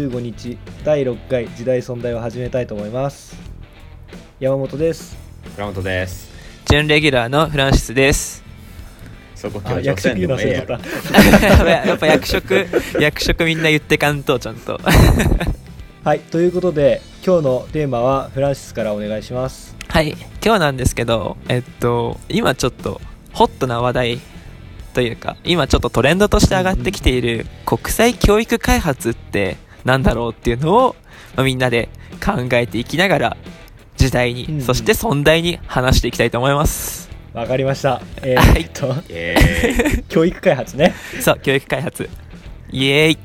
4月15日第6回時代存在を始めたいと思います。山本です。倉本です。準レギュラーのフランシスです。そこあ役職言うの忘れちゃっ やっぱ役職、役職みんな言ってかんと、ちゃんと。た はいということで今日のテーマはフランシスからお願いします。はい、今日なんですけど、えっと、今ちょっとホットな話題というか、今ちょっとトレンドとして上がってきている国際教育開発ってなんだろうっていうのを、まあ、みんなで考えていきながら、時代に、うん。うんそして存在に話していきたいと思います。わかりました。えーはい。えっと えー、教育開発ね。そう、教育開発。イエーイ。っ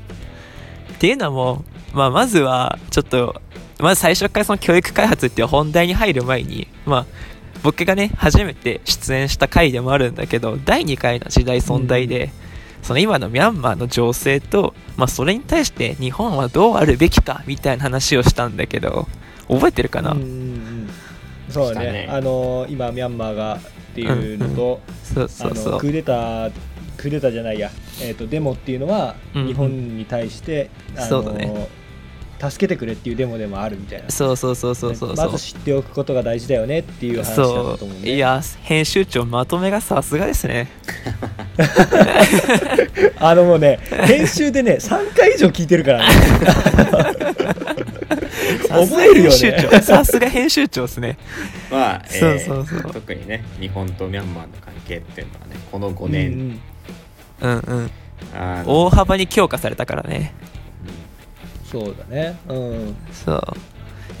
ていうのも、まあ、まずは、ちょっと、まず最初からその教育開発っていう本題に入る前に、まあ、僕がね、初めて出演した回でもあるんだけど、第2回の時代存在で、その今のミャンマーの情勢と、まあ、それに対して日本はどうあるべきかみたいな話をしたんだけど、覚えてるかな、うんうんうん。そうだねね。あの今ミャンマーがっていうのと、そうそうそう。あのク。ーデタークーデターじゃないや、えー、とデモっていうのはうんうん。日本に対して、あのそうだね助けてくれっていうデモでもあるみたいなそうそうそうそうそうそう。まず知っておくことが大事だよねっていう話だったと思うねいや、編集長まとめがさすがですね。あのもうね編集でね3回以上聞いてるからね覚えるよさすが編集長ねさすが編集長ですね。まあ、えーそうそうそう特にね日本とミャンマーの関係っていうのはねこの5うん年、うんうん。あの大幅に強化されたからね。そうだねうんそう。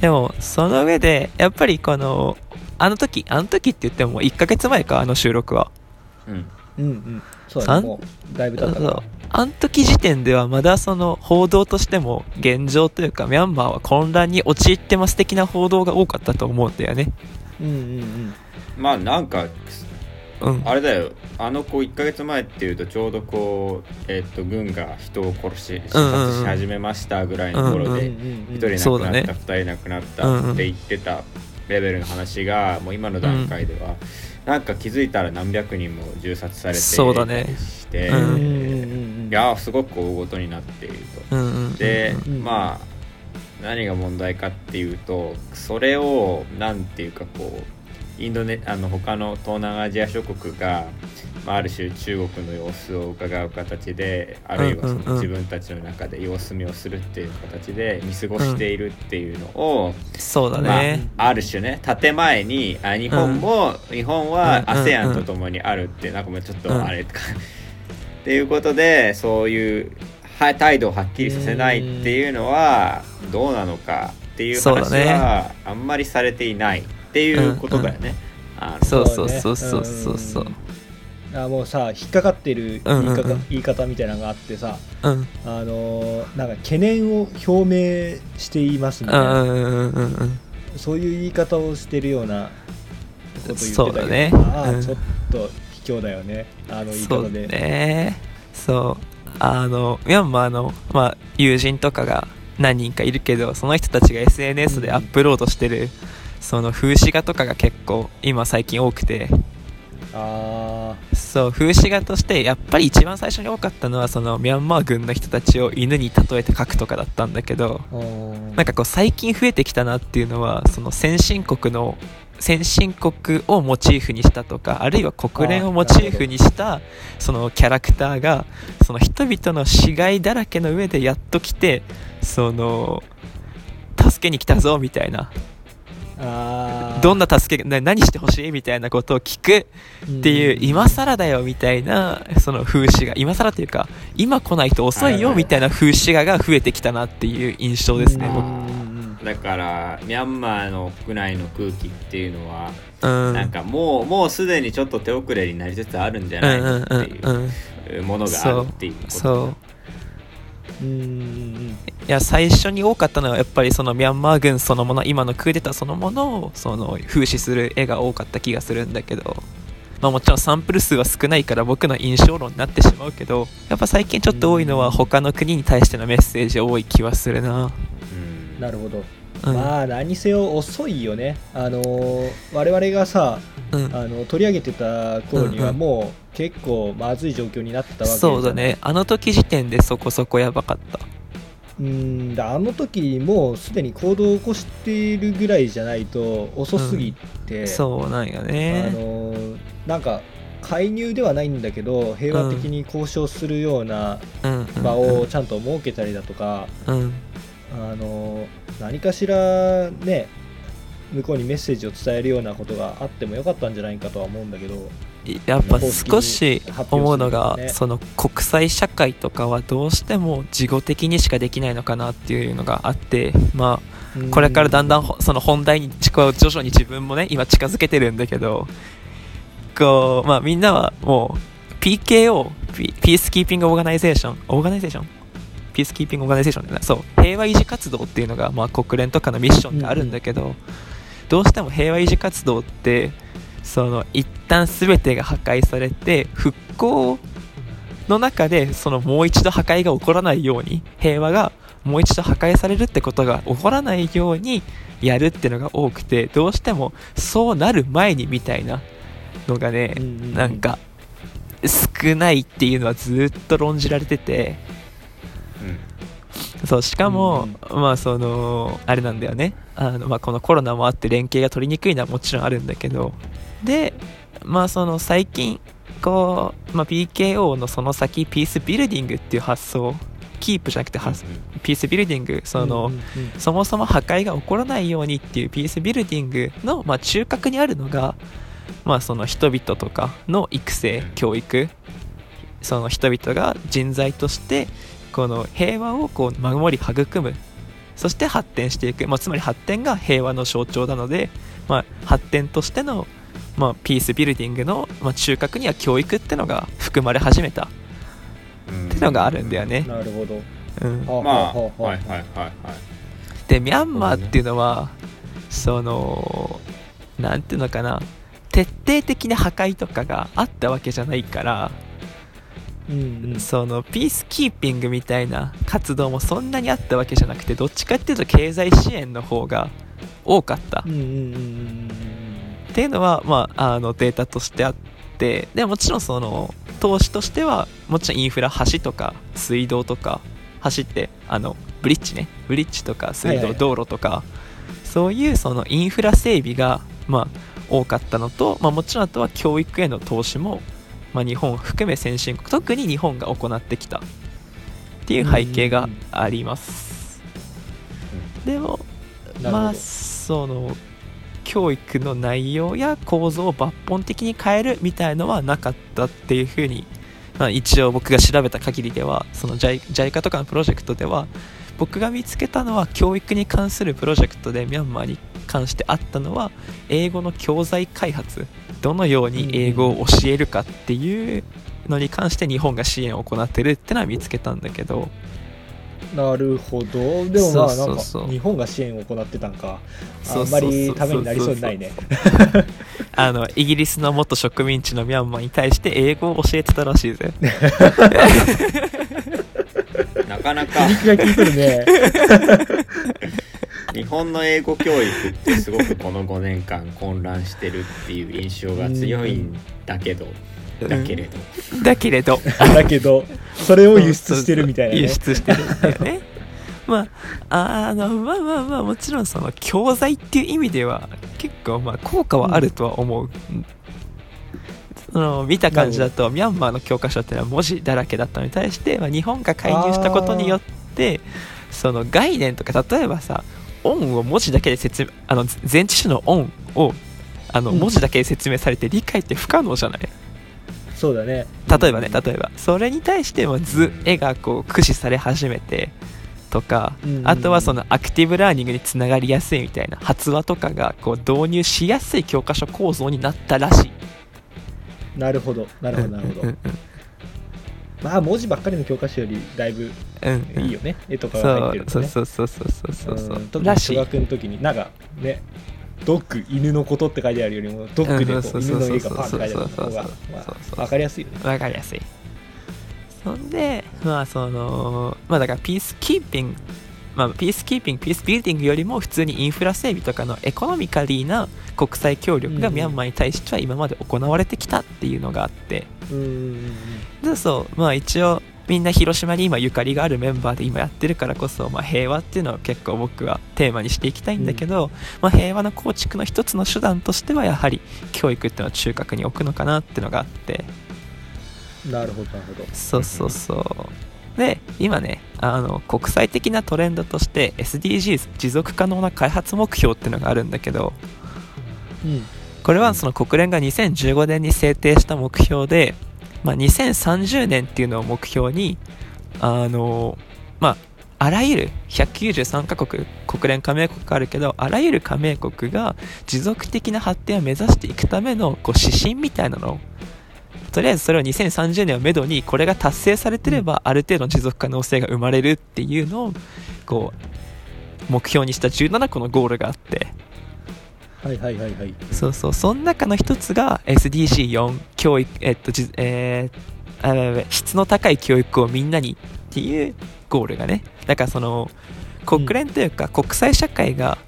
でも、その上で、やっぱりこの、あの時、あの時って言っても1ヶ月前か、あの収録は。うんうんうんうんそうだねもうだいぶ経ったそうか。あの時時点ではまだその報道としても現状というかミャンマーは混乱に陥ってます的な報道が多かったと思うんだよね。らうんうんまあなんかうん。あれだよ。あの子1ヶ月前っていうとちょうどこう、えっと軍が人を殺し射うんうんうん。殺し始めましたぐらいの頃うんうんでうん。1人亡くなった、2人亡くなったって言ってたレベルの話がもう今の段階では、なんか気づいたら何百人も銃殺されてそうだね。して、うん。うんうんうんうんいやーすごく大ごとになっていると。うんうんうんうん。で、うん。まあ何が問題かっていうとそれをなんていうかこうインドネあの他の東南アジア諸国が、まあ、ある種中国の様子を伺う形であるいはそうんうんうん。の自分たちの中で様子見をするっていう形で見過ごしているっていうのを、そうだまあね。、ある種ね建前にあ日本も、日本はうんうんうん。ASEAN とともにあるってなんかもうちょっうん。とあれか、っていうことでそういうは態度をはっきりさせないっていうのはどうなのかっていう話はあんまりされていないっていうことだよね。そうそうねそうそうそうそう。あもうさ引っかかってる言い方,、うんうんうん言い方みたいなのがあってさうん。あのーなんか懸念を表明していますみうたいな、んうんうん。そういう言い方をしてるようなこと言ってたけどそうだねああ、うんちょっと卑怯だよねあの言いそう方で、ね。そう。あの、ミャンマーの、まあ、友人とかが何人かいるけど、その人たちが SNS でアップロードしてる、その風刺画とかが結構今最近多くて、あそう、風刺画として、やっぱり一番最初に多かったのは、そのミャンマー軍の人たちを犬に例えて描くとかだったんだけど、なんかこう最近増えてきたなっていうのはその先進国の先進国をモチーフにしたとかあるいは国連をモチーフにしたそのキャラクターがその人々の死骸だらけの上でやっと来てその助けに来たぞみたいなどんな助けな何してほしいみたいなことを聞くっていう今更だよみたいなその風刺画今更というか今来ないと遅いよみたいな風刺画が増えてきたなっていう印象ですねだからミャンマーの国内の空気っていうのは、うん。なんかもうもうすでにちょっと手遅れになりつつあるんじゃないのっていうものがあるっていうこと。そううんうんうんいや最初に多かったのはやっぱりそのミャンマー軍そのもの今のクーデターそのものをその風刺する絵が多かった気がするんだけど、まあ、もちろんサンプル数は少ないから僕の印象論になってしまうけどやっぱ最近ちょっと多いのは他の国に対してのメッセージ多い気はするな、うん。なるほど、うん。まあ何せよ遅いよね。あのー我々がさうん。あの取り上げてた頃にはうんうん。もう結構まずい状況になってたわけそうだね。あの時時点でそこそこやばかった。うん。だあの時もうすでに行動を起こしているぐらいじゃないと遅すぎて、そうなんよあねのーなんか介入ではないんだけど平和的に交渉するようなうん。うん。場をちゃんと設けたりだとか、うん。あのー何かしらね向こうにメッセージを伝えるようなことがあってもよかったんじゃないかとは思うんだけどやっぱ少し思うのが、その国際社会とかはどうしても事後的にしかできないのかなっていうのがあってまあこれからだんだんほその本題に徐々に自分もね今近づけてるんだけどこうまあみんなはもう PKO ピ Peace Keeping Organization Organization Peace Keeping Organization だなそう。平和維持活動っていうのが、まあ、国連とかのミッションであるんだけど、どうしても平和維持活動ってその一旦全てが破壊されて復興の中でそのもう一度破壊が起こらないように平和がもう一度破壊されるってことが起こらないようにやるっていうのが多くてどうしてもそうなる前にみたいなのがね、うんうんうん。なんか少ないっていうのはずっと論じられてて。そうしかも、まあそのあれなんだよね。あの、まあ、このコロナもあって連携が取りにくいのはもちろんあるんだけどでまあその最近こう、まあ、PKO のその先ピースビルディングっていう発想キープじゃなくて発ピースビルディングその、うんうんうん。そもそも破壊が起こらないようにっていうピースビルディングの、まあ、中核にあるのが、まあ、その人々とかの育成教育。その人々が人材としてこの平和をこう守り育む。そして発展していく、まあ、つまり発展が平和の象徴なので、まあ、発展としての、まあ、ピースビルディングの、まあ、中核には教育ってのが含まれ始めた。っうん。てのがあるんだよね。なるほど。うん、はまあはいはいはいはい。でミャンマーっていうのはそのなんていうのかな。徹底的な破壊とかがあったわけじゃないから、うんうん。そのピースキーピングみたいな活動もそんなにあったわけじゃなくてどっちかっていうと経済支援の方が多かった。うんうんうんうんっていうのは、まあ、あのデータとしてあってでもちろんその投資としてはもちろんインフラ橋とか水道とか橋ってあのブリッジね。ブリッジとか水道、道路とかそういうそのインフラ整備が、まあ、多かったのと、まあ、もちろんあとは教育への投資も、まあ、日本を含め先進国特に日本が行ってきた。っていう背景があります。でもまあその教育の内容や構造を抜本的に変えるみたいのはなかったっていうふうに、まあ、一応僕が調べた限りではその JICA とかのプロジェクトでは僕が見つけたのは教育に関するプロジェクトでミャンマーに関してあったのは英語の教材開発どのように英語を教えるかっていうのに関して日本が支援を行ってるってのは見つけたんだけどなるほど。でもまあなんか日本が支援を行ってたんか。あんまりためになりそうにないね。あのイギリスの元植民地のミャンマーに対して英語を教えてたらしいぜ。なかなか。肉が効いてるね。日本の英語教育ってすごくこの5年間混乱してるっていう印象が強いんだけど、だけれど、うんだけれど。だけど。それを輸出してるみたいなね。輸出してるんだよね。まああのまあまあまあもちろんその教材っていう意味では結構まあ効果はあるとは思う、うんその見た感じだとミャンマーの教科書っていうのは文字だらけだったのに対して、まあ、日本が介入したことによってその概念とか例えばさオンを文字だけで説明あの前置詞のオンをあのうん。文字だけで説明されて理解って不可能じゃない？そうだね。例えばね例えば。それに対しても図絵がこう駆使され始めてとかうんあとはそのアクティブラーニングにつながりやすいみたいな発話とかがこう導入しやすい教科書構造になったらしい。なるほど。なるほどなるほど。うんうんまあ文字ばっかりの教科書よりだいぶうんうん。いいよね。絵とかそが入ってるうそうそうそうそうそうそうそう。うん。特に小学の時になんかねドッグ犬のことって書いてあるよりもドッグでこう犬の絵がパンって書いてある方がそうそうまそうそう。あわかりやすいよね。わかりやすい。そんでまあそのまあだからピースキーピングまあ、ピースキーピング、ピースビルディングよりも普通にインフラ整備とかのエコノミカリーな国際協力がうんミャンマーに対しては今まで行われてきたっていうのがあって、うんそうまあ一応みんな広島に今ゆかりがあるメンバーで今やってるからこそ、まあ、平和っていうのを結構僕はテーマにしていきたいんだけど、まあ、平和の構築の一つの手段としてはやはり教育っていうのを中核に置くのかなっていうのがあって。なるほどなるほど。そうそうそう。で今ねあの国際的なトレンドとして SDGs 持続可能な開発目標っていうのがあるんだけどうん。これはその国連が2015年に制定した目標で、まあ、2030年っていうのを目標にあのまああらゆる193カ国国連加盟国があるけどあらゆる加盟国が持続的な発展を目指していくためのこう指針みたいなのをとりあえずそれを2030年をめどにこれが達成されてればある程度の持続可能性が生まれるっていうのをこう目標にした17個のゴールがあってはいはいはいはい。そうそう。その中の一つが SDG4 教育えっとじえーあ質の高い教育をみんなにっていうゴールがね。だからその国連というか国際社会が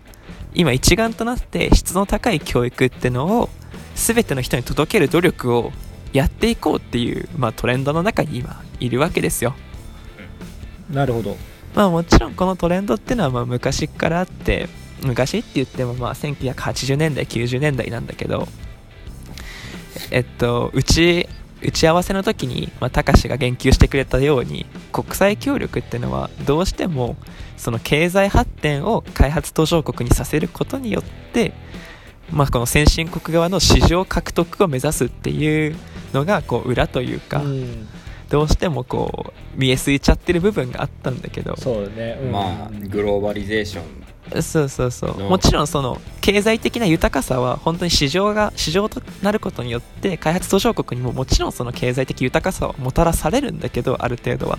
今一丸となって質の高い教育ってのを全ての人に届ける努力をやっていこうっていう、まあ、トレンドの中に今いるわけですよ。なるほど。まあもちろんこのトレンドっていうのはまあ昔からあって昔って言ってもまあ1980年代90年代なんだけどえっとうち打ち合わせの時にまあたかしが言及してくれたように国際協力っていうのはどうしてもその経済発展を開発途上国にさせることによってまあこの先進国側の市場獲得を目指すっていうのがこう裏というか、うん。どうしてもこう見えすいちゃってる部分があったんだけど。そうだね、うん。まあグローバリゼーションそうそうそう。のもちろんその経済的な豊かさは本当に市場が市場となることによって開発途上国にももちろんその経済的豊かさをもたらされるんだけどある程度は。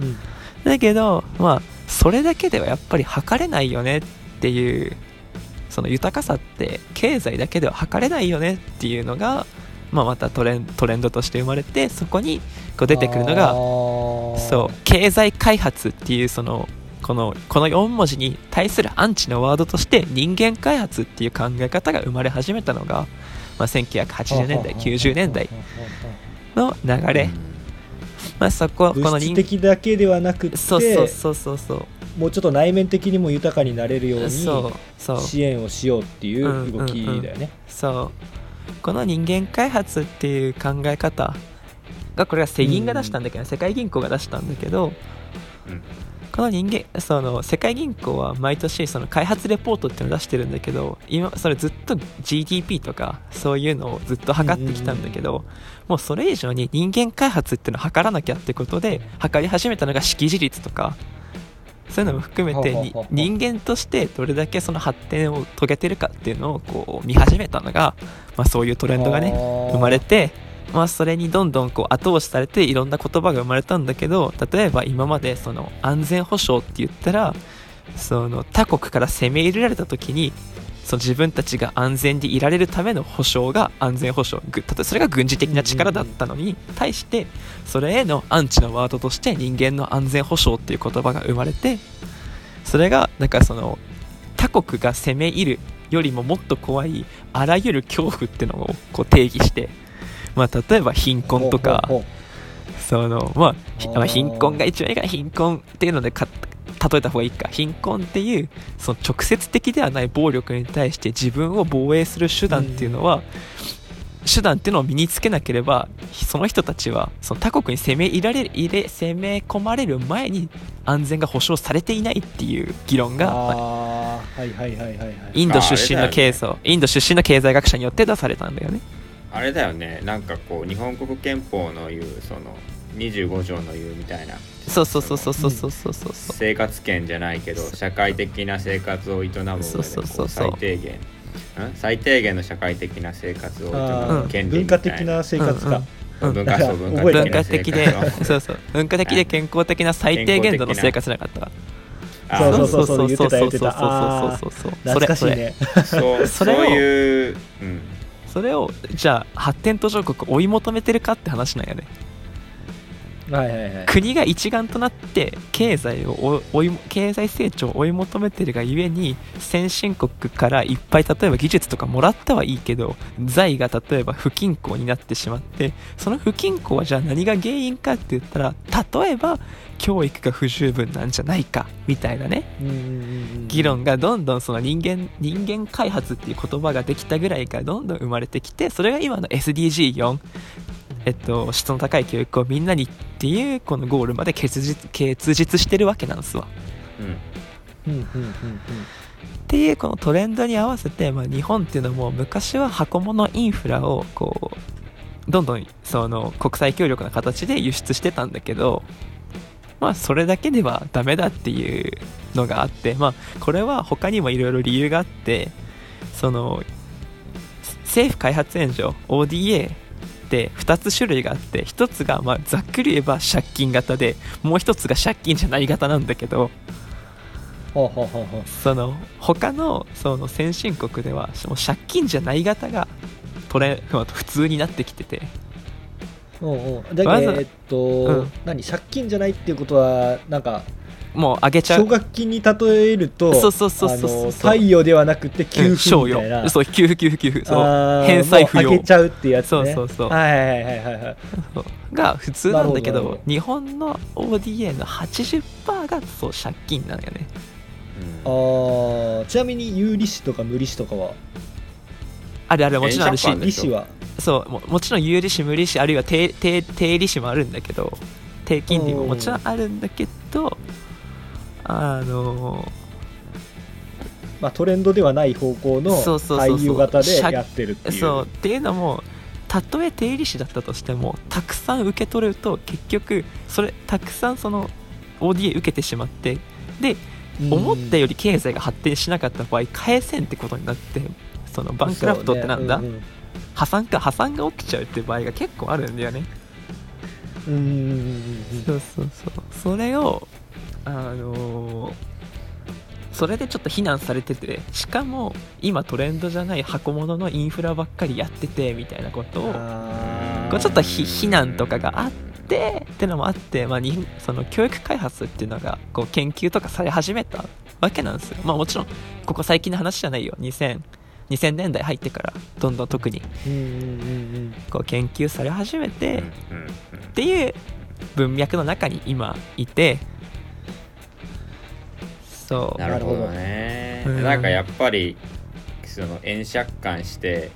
うん。だけどまあそれだけではやっぱり測れないよねっていうその豊かさって経済だけでは測れないよねっていうのが、まあ、またトレントレンドとして生まれてそこにこう出てくるのがそそう経済開発っていうそのこのこの4文字に対するアンチのワードとして人間開発っていう考え方が生まれ始めたのが、まあ、1980年代90年代の流れ、まあ、そここの人的だけではなくってそうそうそうそうそう。もうちょっと内面的にも豊かになれるように支援をしようっていう動きだよね。そう。この人間開発っていう考え方がこれは世銀が出したんだけど、世界銀行が出したんだけどうんこの人間その世界銀行は毎年その開発レポートっていうのを出してるんだけど今それずっと GDP とかそういうのをずっと測ってきたんだけど、もうそれ以上に人間開発っていうのを測らなきゃってことで測り始めたのが識字率とかそういうのも含めて人間としてどれだけその発展を遂げてるかっていうのをこう見始めたのが、まあ、そういうトレンドがね生まれて、まあ、それにどんどんこう後押しされていろんな言葉が生まれたんだけど例えば今までその安全保障って言ったらその他国から攻め入れられた時にその自分たちが安全でいられるための保障が安全保障。例えばそれが軍事的な力だったのに対してそれへのアンチのワードとして人間の安全保障っていう言葉が生まれてそれがだかその他国が攻め入るよりももっと怖いあらゆる恐怖っていうのをこう定義して、まあ、例えば貧困とかそのまあ貧困が一番いいから貧困っていうのでか例えた方がいいか。貧困っていうその直接的ではない暴力に対して自分を防衛する手段っていうのは、手段っていうのを身につけなければその人たちはその他国に攻め入られる入れ攻め込まれる前に安全が保障されていないっていう議論がまああーはいはいはいはいはい。インド出身の経あ済、インド出身の経済学者によって出されたんだよねあれだよね。なんかこう日本国憲法の言うその25条の言うみたいな。そうそうそうそうそうそうそうそう生活圏じゃないけど社会的な生活を営む上でこそうそうそううそう。最低限。ん？最低限の社会的な生活を営む権利文みたいな。化的な生活か、うん文化そう文化的で そうそう。文化的で健康的な最低限度の生活なかった。わあそうそうそう言ってた言ってた。そうそうそうそうそう懐かしいね。そうそれをそういう、うん、そそれをじゃあ発展途上国追い求めてるかって話なんやね。はいはいはい。国が一丸となって経済を追い経済成長を追い求めてるがゆえに先進国からいっぱい例えば技術とかもらったはいいけど財が例えば不均衡になってしまってその不均衡はじゃあ何が原因かって言ったら例えば教育が不十分なんじゃないかみたいなね。議論がどんどんその人間人間開発っていう言葉ができたぐらいからどんどん生まれてきてそれが今の SDG4 えっと質の高い教育をみんなにっていうこのゴールまで結実結実してるわけなんですわ。うん。うん。うん。うん。うん。っていうこのトレンドに合わせて、まあ、日本っていうのも昔は箱物インフラをこうどん。どん。その国際協力の形で輸出してたん。だけどまあそれだけではダメだっていうのがあってまあこれは他にもいろいろ理由があってその政府開発援助 ODA って2つ種類があって1つがまあざっくり言えば借金型でもう1つが借金じゃない型なんだけどその他のその先進国ではもう借金じゃない型がトレ普通になってきてて。うんう。んだけどえっと、うん。何？借金じゃないっていうことはなんかもう上げちゃ奨う学金に例えるとそうそうそうそう。そうあの貸与ではなくて給付みたいな、与そう給付給付。給付そう返済不要。もう上げちゃうってやつね。そうそうそう。はいはいはいはいはいそうが普通なんだけど日本の ODA の80%がそう借金なのよね。あーちなみに有利子とか無利子とかは？あるあるもちろんあるし。利子は？そうももちろん有利子無利子あるいは低低低利子もあるんだけど低金利ももちろんあるんだけどあのまあ、トレンドではない方向のそうそうそうそう。対応型でやってるっていう。そう。っていうのもたとえ低利子だったとしてもたくさん受け取ると結局それたくさんその ODA 受けてしまってでうん。思ったより経済が発展しなかった場合返せんってことになってそのバンクラフトってなんだ、そうね。破産か破産が起きちゃうっていう場合が結構あるんだよね。うんうんうんうんうん。そうそうそう。それをあのーそれでちょっと非難されててしかも今トレンドじゃない箱物のインフラばっかりやっててみたいなことをこうちょっと非非難とかがあってってのもあって、まあ、にその教育開発っていうのがこう研究とかされ始めたわけなんですよ。まあもちろんここ最近の話じゃないよ。2000 2000年代入ってからどんどん特にこう研究され始めて、っていう文脈の中に今いてそう。なるほどね。うん。なんかやっぱりその円借款して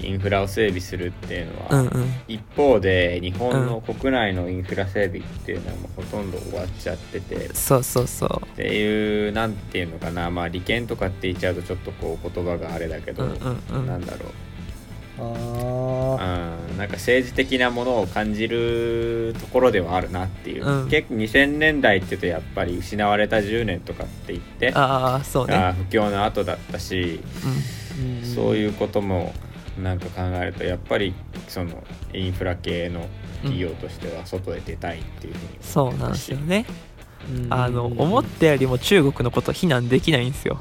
インフラを整備するっていうのは、うんうん。一方で日本の国内のインフラ整備っていうのはもうほとんど終わっちゃっててっそうそうそう。ていうなんていうのかな。まあ利権とかって言っちゃうとちょっとこう言葉があれだけど、うんうんうん。なんだろううんなんか政治的なものを感じるところではあるなっていう、うん。結構2000年代っていうとやっぱり失われた10年とかって言ってああそうね。不況の後だったし、うん。そういうこともなんか考えるとやっぱりそのインフラ系の企業としては外へ出たいっていうふうにそうなんですよね。うん。あの思ったよりも中国のこと非難できないんですよ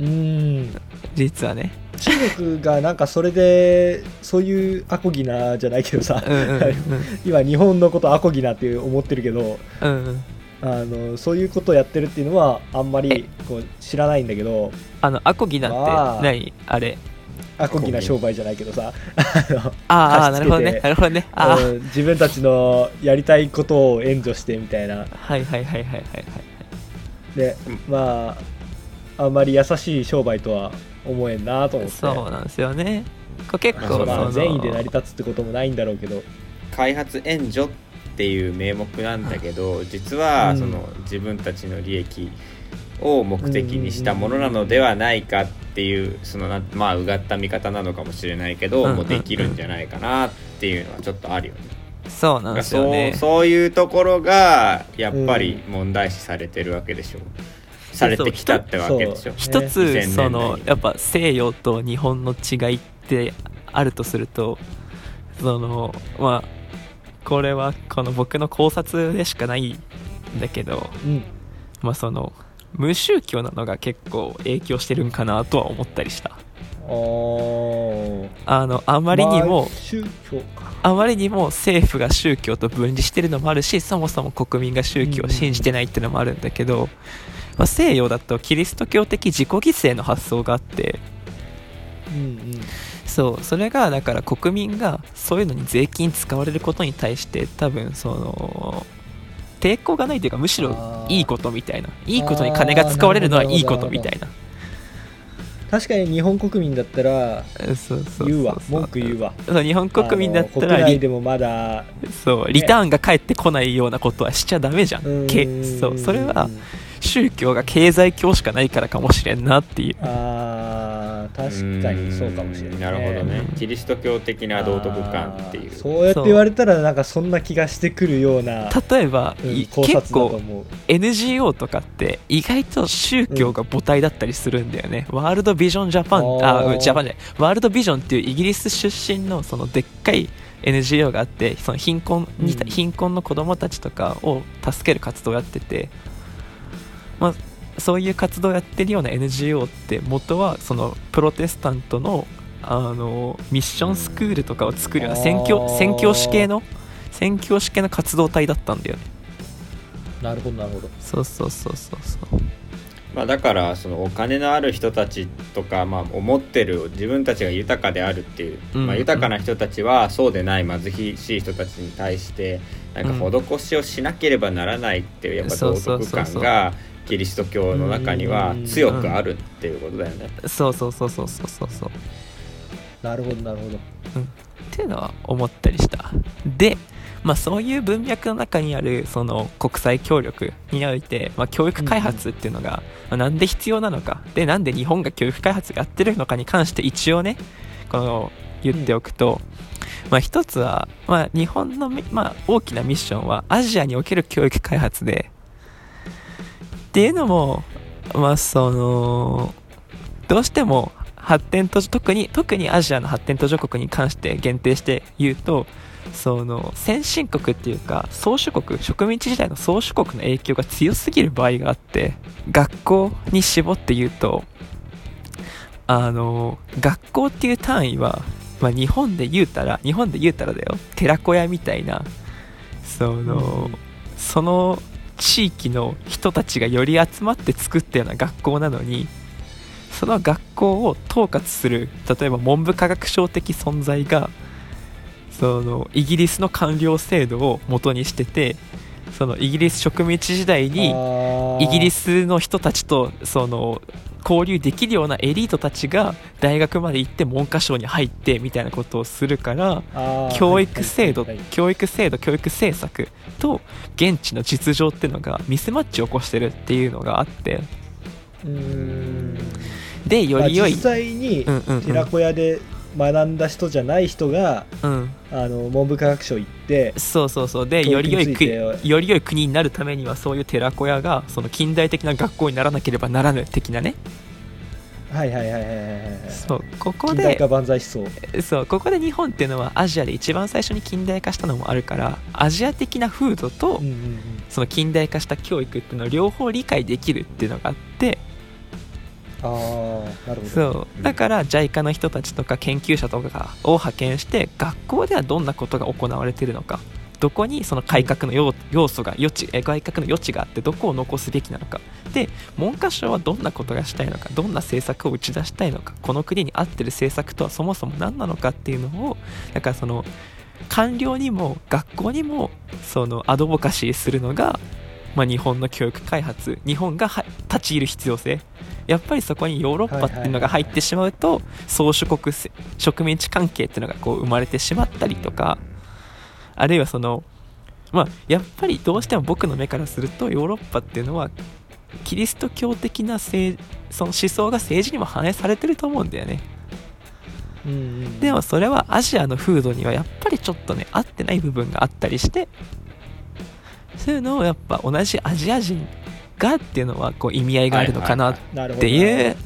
うん。実はね。中国がなんかそれでそういうアコギなじゃないけどさ。うんうんうん。今日本のことアコギなって思ってるけどうんうん。あのそういうことをやってるっていうのはあんまりこう知らないんだけど。あのアコギなんまあ。て何？あれ。アコギな商売じゃないけどさ。あのあ なるほどね。なるほどね。あ自分たちのやりたいことを援助してみたいな。はいはいはいはいはいはい。でまああんまり優しい商売とは思えんなと思って。そうなんですよね。結構そのまあ善意で成り立つってこともないんだろうけど。開発援助っていう名目なんだけど実はうん。その自分たちの利益を目的にしたものなのではないかっていうそのまあうがった見方なのかもしれないけどうん。うんうんもうできるんじゃないかなっていうのはちょっとあるよね。そうなんですよそうねそういうところがやっぱり問題視されてるわけでしょう、されてきたってわけで一つ2000年代そのやっぱ西洋と日本の違いってあるとするとそのまあこれはこの僕の考察でしかないんだけどうん。まあその無宗教なのが結構影響してるんかなとは思ったりした。あのあまりにも、まあ宗教か。あまりにも政府が宗教と分離してるのもあるしそもそも国民が宗教を信じてないっていうのもあるんだけど、まあ、西洋だとキリスト教的自己犠牲の発想があってうんうん。そうそれがだから国民がそういうのに税金使われることに対して多分その抵抗がないというかむしろいいことみたいないいことに金が使われるのはいいことみたいな。確かに日本国民だったらそうそうそう言うわ文句言うわ。そう日本国民だったらでもまだそうリターンが返ってこないようなことはしちゃダメじゃん。うけそうそれは宗教が経済教しかないからかもしれんなっていう。あー確かにそうかもしれない、うんなるほどね。うん。キリスト教的な道徳観っていう。そうやって言われたらなんかそんな気がしてくるような、例えば、うん結構 NGO とかって意外と宗教が母体だったりするんだよね、ワールドビジョンジャパンああーうんジャパンじゃない。ワールドビジョンっていうイギリス出身のそのでっかい NGO があってその貧困に、うん。貧困の子供たちとかを助ける活動をやってて、まあ、そういう活動をやってるような NGO って元はそのプロテスタントのあのミッションスクールとかを作るような宣教宣教師系の宣教師系の活動体だったんだよね。なるほどなるほど。そうそうそうそうそう。まあ、だからそのお金のある人たちとか、まあ、思ってる自分たちが豊かであるっていう、うん。まあ、豊かな人たちはそうでない貧しい人たちに対してなんか施しをしなければならないっていうやっぱ道徳観がキリスト教の中には強くあるっていうことだよね。そうそうそうそうそうそう。そうなるほどなるほど。っていうのは思ったりした。でまあそういう文脈の中にあるその国際協力において、まあ、教育開発っていうのが、まあなんで必要なのか。でなんで日本が教育開発やってるのかに関して一応ねこの言っておくと、まあ一つは、まあ、日本のみ、まあ、大きなミッションはアジアにおける教育開発でっていうのもまあそのどうしても発展途上特に特にアジアの発展途上国に関して限定して言うとその先進国っていうか宗主国植民地時代の宗主国の影響が強すぎる場合があって学校に絞って言うとあの学校っていう単位は、まあ、日本で言うたら日本で言うたらだよ。寺子屋みたいなその、うん。その地域の人たちがより集まって作ったような学校なのにその学校を統括する例えば文部科学省的存在がそのイギリスの官僚制度を元にしててそのイギリス植民地時代にイギリススの人たちとその交流できるようなエリートたちが大学まで行って文科省に入ってみたいなことをするから教育制度、教育制度教育政策と現地の実情っていうのがミスマッチを起こしてるっていうのがあって。うーん。でより良い、まあ実際に寺子屋で学んだ人じゃない人がうん、あの文部科学省行ってそうそうそう。でより良い国より良い国になるためにはそういう寺子屋がその近代的な学校にならなければならぬ的なね。はいはいはいはいはいはいそう。ここで近代化万歳思想。そう。ここで日本っていうのはアジアで一番最初に近代化したのもあるからアジア的な風土とうんうんうん。その近代化した教育っていうのを両方理解できるっていうのがあってあなるほど。そう。だから JICA の人たちとか研究者とかを派遣して学校ではどんなことが行われているのか。どこにその改革の要素が余地え改革の余地があってどこを残すべきなのか。で文科省はどんなことがしたいのか。どんな政策を打ち出したいのか。この国に合ってる政策とはそもそも何なのかっていうのをだからその官僚にも学校にもそのアドボカシーするのが、まあ、日本の教育開発日本がは立ち入る必要性。やっぱりそこにヨーロッパっていうのが入ってしまうと宗主国せ植民地関係っていうのがこう生まれてしまったりとかあるいはそのまあやっぱりどうしても僕の目からするとヨーロッパっていうのはキリスト教的な政その思想が政治にも反映されてると思うんだよね。うんうん。でもそれはアジアの風土にはやっぱりちょっとね合ってない部分があったりしてそういうのをやっぱ同じアジア人がっていうのはこう意味合いがあるのかなっていう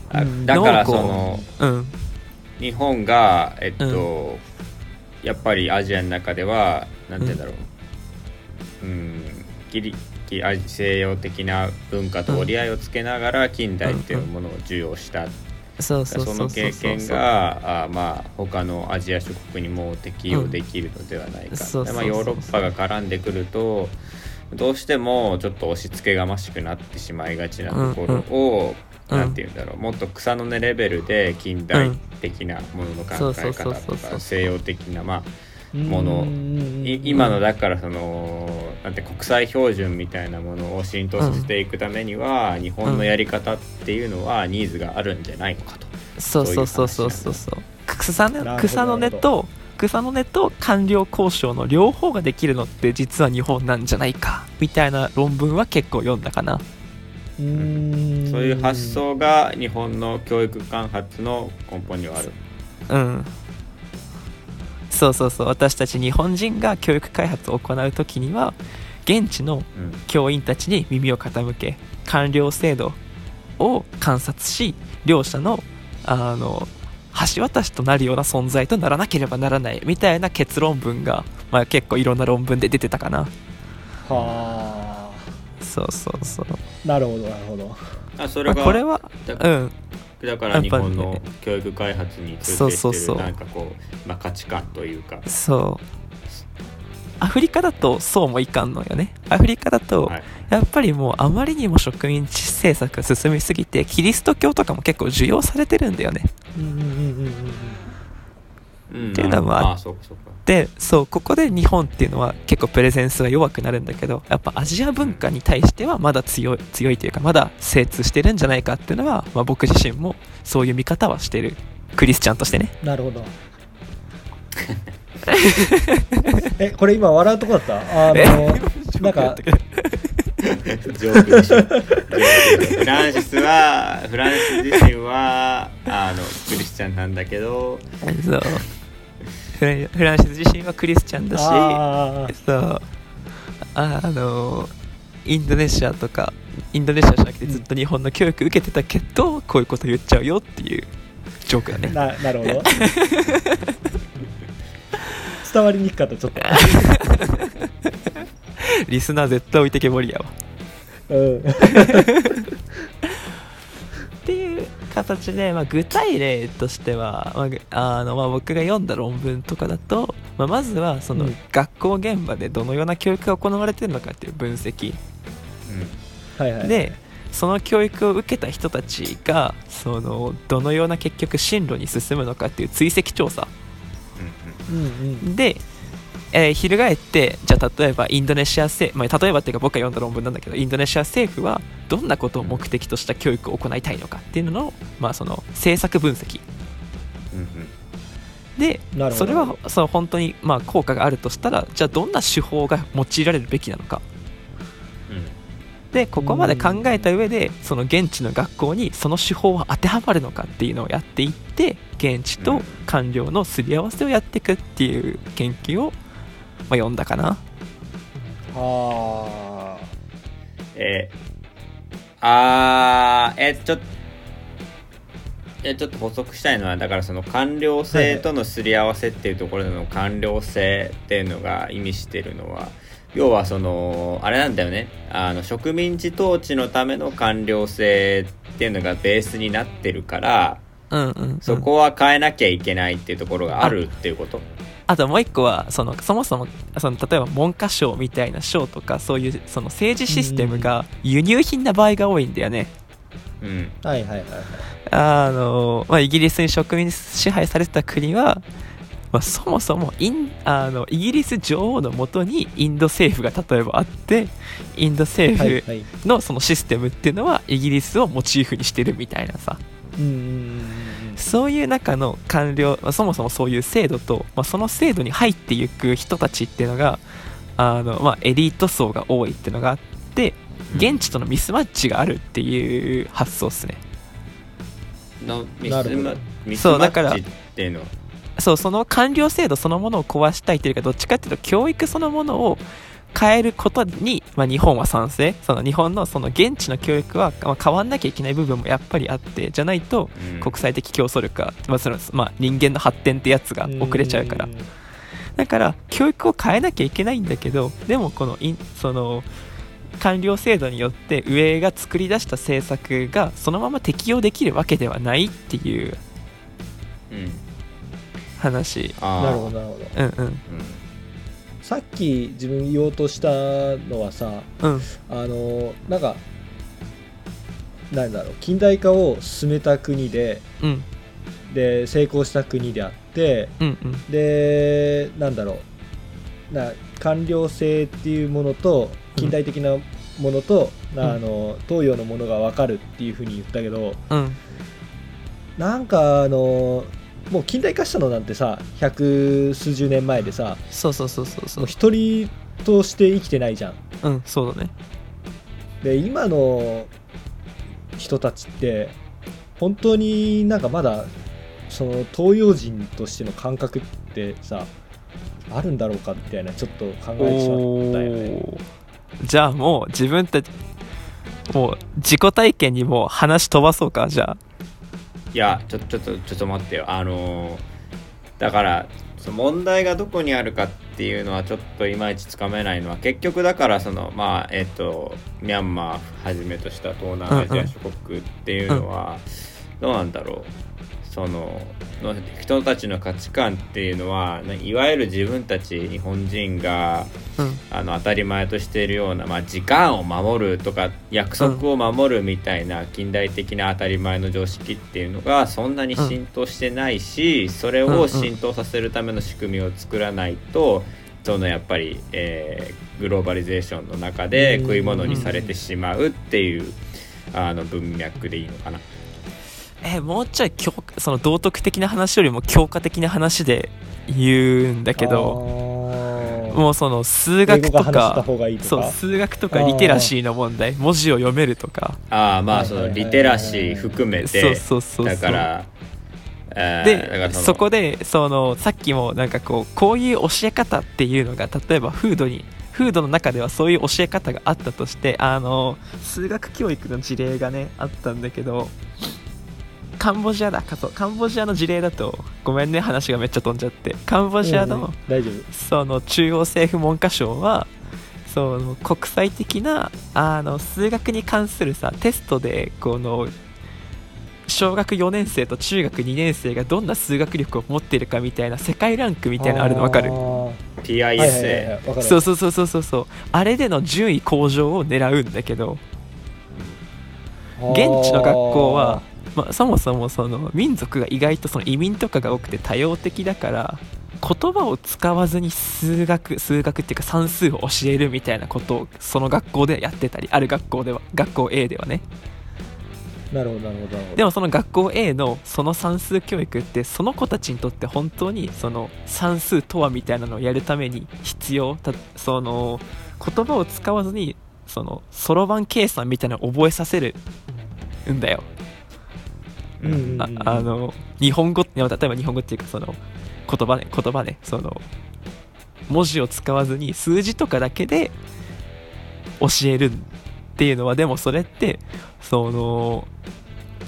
だからそうのうん。日本がえっと、やっぱりアジアの中ではなんて言うんだろう。うん。ギリギリ西洋的な文化と折り合いをつけながら近代っていうものを受容した。その経験があまあ他のアジア諸国にも適用できるのではないか、そうそうそう。でまあ、ヨーロッパが絡んでくるとどうしてもちょっと押し付けがましくなってしまいがちなところを、うんなんて言うんだろう。もっと草の根レベルで近代的なものの考えそうそうそう方とそうそう。か西洋的なまあもの。今のだからそのなんて国際標準みたいなものを浸透させていくためには、日本のやり方っていうのはニーズがあるんじゃないのかと。そうそうそうそうそう。そう草の根と草の根と官僚交渉の両方ができるのって実は日本なんじゃないかみたいな論文は結構読んだかな。うん。そういう発想が日本の教育開発の根本にはある。うん。そうそうそう。私たち日本人が教育開発を行う時には現地のうん。教員たちに耳を傾け官僚制度を観察し両者のあの橋渡しとなるような存在とならなければならないみたいな結論文が、まあ、結構いろんな論文で出てたかな。はそうそうそう、あなるほどなるほど。まあ、あそれが、これはだうん。だから日本の教育開発に通底してそうそうそう。るなんかこう、まあ、価値観というか、そうアフリカだとそうもいかんのよね。アフリカだとはい。やっぱりもうあまりにも植民地政策が進みすぎてキリスト教とかも結構受容されてるんだよね。うんうんうんうんうん。うん、っていうのはああそうかそうか。でそうここで日本っていうのは結構プレゼンスが弱くなるんだけどやっぱアジア文化に対してはまだ強い強いというかまだ精通してるんじゃないかっていうのは、まあ、僕自身もそういう見方はしてる。クリスチャンとしてね。なるほどえこれ今笑うとこだった？あえ？のなんかジョークでしょ。フランシスはフランシス自身はあのクリスチャンなんだけど。そう。フランフランシス自身はクリスチャンだしそう。あのインドネシアとかインドネシアじゃなくてずっと日本の教育受けてたけど、こういうこと言っちゃうよっていうジョークだね。ななるほど伝わりにくかったちょっと。リスナー絶対置いてけぼりやわ。うん。っていう形で、まあ、具体例としては、まあぐ、あのまあ僕が読んだ論文とかだと、まあ、まずはそのうん。学校現場でどのような教育が行われているのかっていう分析。はいはい。でその教育を受けた人たちがそのどのような結局進路に進むのかっていう追跡調査うんで、えー翻ってじゃあ例えばインドネシア政府、まあ、例えばっていうか僕が読んだ論文なんだけどインドネシア政府はどんなことを目的とした教育を行いたいのかっていうのの,、まあその政策分析。うんうん。でそれはそう本当にまあ効果があるとしたらじゃあどんな手法が用いられるべきなのか。うんでここまで考えた上でその現地の学校にその手法は当てはまるのかっていうのをやっていって現地と官僚のすり合わせをやっていくっていう研究を、まあ、読んだかな。はえー、あーえちょっとえちょっと補足したいのはだからその官僚性とのすり合わせっていうところでの官僚性っていうのが意味してるのは要はそのあれなんだよね。あの植民地統治のための官僚性っていうのがベースになってるからうんうん、うん、そこは変えなきゃいけないっていうところがあるっていうこと。あともう一個はそのそもそもその例えば文科省みたいな省とかそういうその政治システムが輸入品な場合が多いんだよね。うん。あはいはいはいはい。あのまあ、イギリスに植民支配されてた国は、まあ、そもそもインあのイギリス女王のもとにインド政府が例えばあってインド政府のそのシステムっていうのはイギリスをモチーフにしてるみたいなさ。そういう中の官僚、まあそもそもそういう制度と、まあ、その制度に入っていく人たちっていうのがあの、まあ、エリート層が多いっていうのがあって現地とのミスマッチがあるっていう発想ですね。のミスマッチっていうのは？そうその官僚制度そのものを壊したいというかどっちかっていうと教育そのものを変えることに、まあ、日本は賛成。その日本のその現地の教育は、まあ、変わんなきゃいけない部分もやっぱりあってじゃないとうん。国際的競争力が、まあそのまあ、人間の発展ってやつが遅れちゃうから。だから教育を変えなきゃいけないんだけどでもこのインその官僚制度によって上が作り出した政策がそのまま適用できるわけではないっていう。うん話。なるほどなるほど。うんうん。うん。さっき自分言おうとしたのはさうん。あのなんかなんだろう近代化を進めた国でうん。で成功した国であってうんうん。でなんだろうな官僚制っていうものと近代的なものと、なあの東洋のものが分かるっていうふうに言ったけどうん。なんかあのもう近代化したのなんてさ百数十年前でさそうそうそうそうそう。もう一人として生きてないじゃん。うんそうだね。で今の人たちって本当になんかまだその東洋人としての感覚ってさあるんだろうかみたいなちょっと考えてしまったよね。じゃあもう自分たちもう自己体験にもう話飛ばそうかじゃあいやちょちょっとちょっと待ってよ。あのーだからその問題がどこにあるかっていうのはちょっといまいちつかめないのは結局だからそのまあえっ、とミャンマーはじめとした東南アジア諸国っていうのは、どうなんだろうそのの人たちの価値観っていうのはないわゆる自分たち日本人がうん。あの当たり前としているような、まあ、時間を守るとか約束を守るみたいな近代的な当たり前の常識っていうのがそんなに浸透してないし、それを浸透させるための仕組みを作らないとそのやっぱり、えーグローバリゼーションの中で食い物にされてしまうっていうあの文脈でいいのかな。えもうちょいその道徳的な話よりも強化的な話で言うんだけどももうその数学とか方がいいとか。そう数学とかリテラシーの問題文字を読めるとか。ああまあそのリテラシー含めてそうそうそうだから、えーでそこでそのさっきもなんかこうこういう教え方っていうのが例えばフードにフードの中ではそういう教え方があったとしてあの数学教育の事例がねあったんだけどカンボジアだ。かそうカンボジアの事例だとごめんね話がめっちゃ飛んじゃって。カンボジアの大丈夫その中央政府文科省はその国際的なあの数学に関するさテストでこの小学4年生と中学2年生がどんな数学力を持っているかみたいな世界ランクみたいなのあるの分かる？PISA、そうそうそうそうそうそう。あれでの順位向上を狙うんだけど現地の学校は、まあ、そもそもその民族が意外とその移民とかが多くて多様的だから言葉を使わずに数学数学っていうか算数を教えるみたいなことをその学校ではやってたりある学校では学校 A ではね。なるほどなるほど。でもその学校 A のその算数教育ってその子たちにとって本当にその算数とはみたいなのをやるために必要たその言葉を使わずにそのそろばん計算みたいなのを覚えさせるんだようんあの日本語例えば日本語っていうかその言葉ね言葉ねその文字を使わずに数字とかだけで教えるっていうのはでもそれってその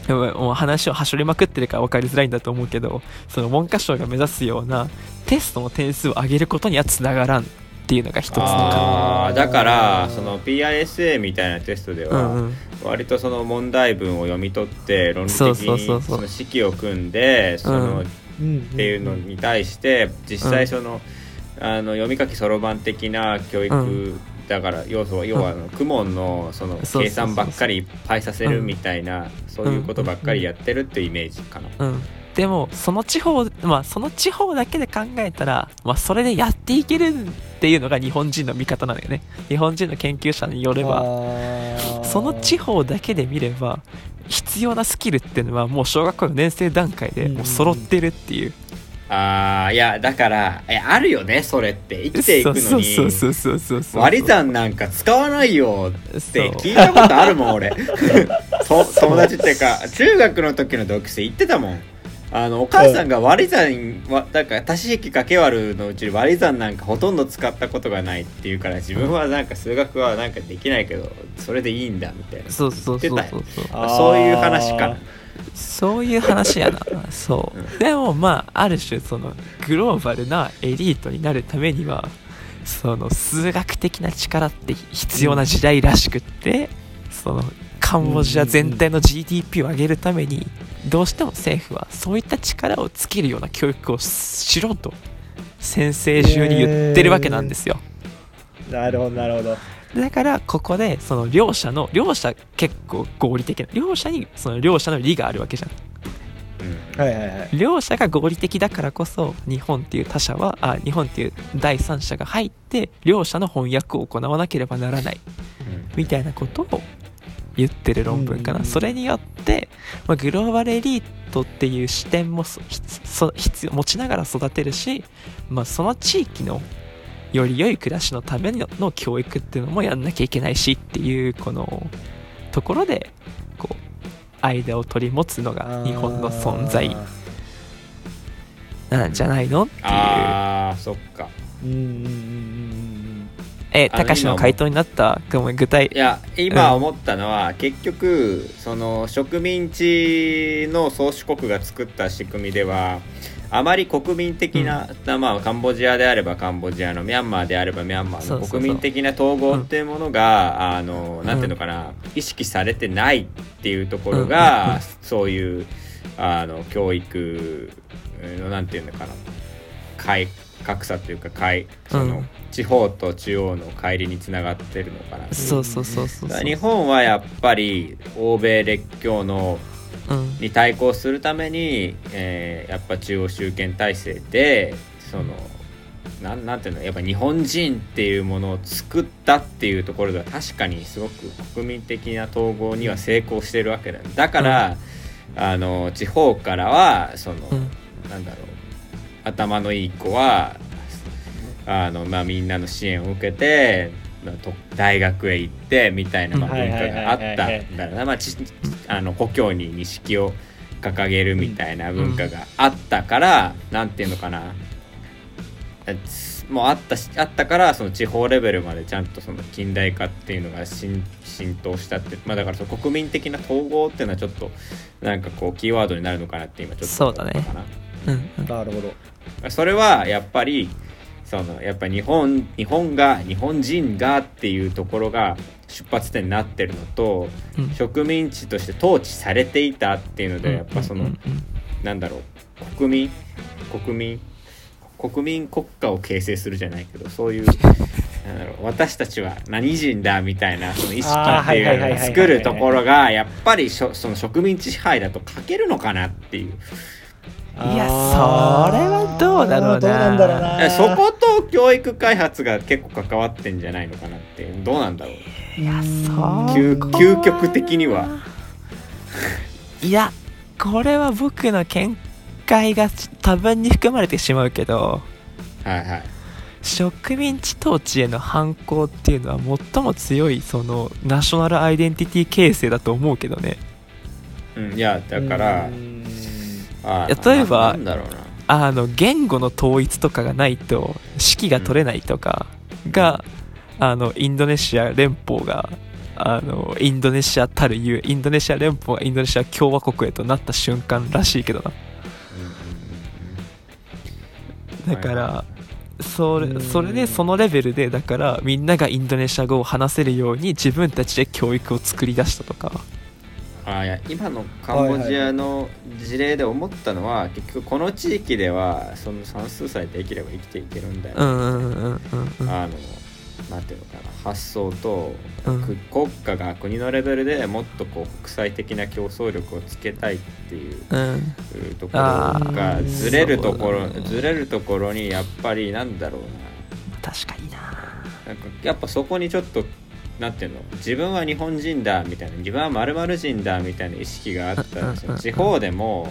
もう話をはしょりまくってるから分かりづらいんだと思うけどその文科省が目指すようなテストの点数を上げることにはつながらん。っていうのが一つのかあーだからその PISA みたいなテストでうは、んうん。割とその問題文を読み取って論理的にその式を組んでその、っていうのに対して実際その,、あの読み書きそろばん的な教育、うだから要素は要はあの公文のその計算ばっかりいっぱいさせるみたいなそういうことばっかりやってるっていうイメージかな。うん、でもその地方まあその地方だけで考えたら、まあ、それでやっていけるっていうのが日本人の見方なんだよね。日本人の研究者によれば。その地方だけで見れば必要なスキルっていうのはもう小学校4年生段階でもう揃ってるっていう、あーいやだからえあるよねそれって。生きていくのそうにそうそうそうそうそう。割り算なんか使わないよってそう。聞いたことあるもん俺。と友達っていうか中学の時の同級生言ってたもんあのお母さんが割り算はだから足し引き掛け割るのうち割り算なんかほとんど使ったことがないっていうから自分はなんか数学はなんかできないけどそれでいいんだみたいな。そうそうそうそう。そういう話かな。そういう話やな。そう、うん。でもまあある種そのグローバルなエリートになるためにはその数学的な力って必要な時代らしくってそのカンボジア全体の GDP を上げるためにどうしても政府はそういった力をつけるような教育をしろと先生中に言ってるわけなんですよ。なるほどなるほど。だからここでその両者の両者結構合理的な両者にその両者の利があるわけじゃん。はいはいはい。両者が合理的だからこそ日本っていう他者はあ日本っていう第三者が入って両者の翻訳を行わなければならない。みたいなことを言ってる論文かな、うんそれによって、まあ、グローバルエリートっていう視点もそそ必要持ちながら育てるし、まあ、その地域のより良い暮らしのためのの教育っていうのもやんなきゃいけないしっていうこのところでこう間を取り持つのが日本の存在。あなんじゃないの？っていう。あーそっか。ーうんうんうんうんうんえあの高橋の回答になったごめん具体いや今思ったのは、結局その植民地の宗主国が作った仕組みではあまり国民的な、まあ、カンボジアであればカンボジアのミャンマーであればミャンマーの国民的な統合っていうものが、あのなんていうのかな、意識されてないっていうところが、うん。うん。うん。そういうあの教育のなんていうのかな階格差というか階その、うん。地方と中央の乖離につながってるのかな。そうそうそうそう日本はやっぱり欧米列強のうん。に対抗するために、えーやっぱ中央集権体制でそのなんなんていうのやっぱ日本人っていうものを作ったっていうところでは確かにすごく国民的な統合には成功してるわけだだから、あの地方からはその、うん。なんだろう頭のいい子はあの、まあ、みんなの支援を受けて、大学へ行ってみたいな、まあ、うん。文化があったんだろうな、まあ、ちあの故郷に錦を掲げるみたいな文化があったから、なんていうのかな。もうあったしあったからその地方レベルまでちゃんとその近代化っていうのが浸浸透したって、まあ、だからその国民的な統合っていうのはちょっとなんかこうキーワードになるのかなって今ちょっと思ったかな。そうだうんうん。なるほど。それはやっぱりそのやっぱ日本日本が日本人がっていうところが出発点になってるのとうん。植民地として統治されていたっていうのでやっぱそのうんうんなんだろう国民国民国民国家を形成するじゃないけどそういうなんだろう私たちは何人だみたいなその意識っていうのを作るところがやっぱりその植民地支配だと書けるのかなっていういやそれはどうだろうな。どうなんだろうな。えそこと教育開発が結構関わってんじゃないのかなって。どうなんだろう。いやそう究究極的には。いやこれは僕の見解が多分に含まれてしまうけどはいはい。植民地統治への反抗っていうのは最も強いそのナショナルアイデンティティ形成だと思うけどね。うんいやだからうん。あ例えばあの言語の統一とかがないと指揮が取れないとかが、あのインドネシア連邦があのインドネシアたるゆえインドネシア連邦がインドネシア共和国へとなった瞬間らしいけどな。だからそれうん。それでそのレベルでだからみんながインドネシア語を話せるように自分たちで教育を作り出したとかあいや今のカンボジアの事例で思ったのは、結局この地域ではその算数さえできれば生きていけるんだよ、うんうんうんうんうん。あのなんていうのかな。発想と、うん。く国家が国のレベルでもっとこう国際的な競争力をつけたいっていううん。ところあがーずれるところ、ね。ずれるところにやっぱりなんだろう確かになな。なんかやっぱそこにちょっとなんていうの？自分は日本人だみたいな自分は〇〇人だみたいな意識があったらその地方でも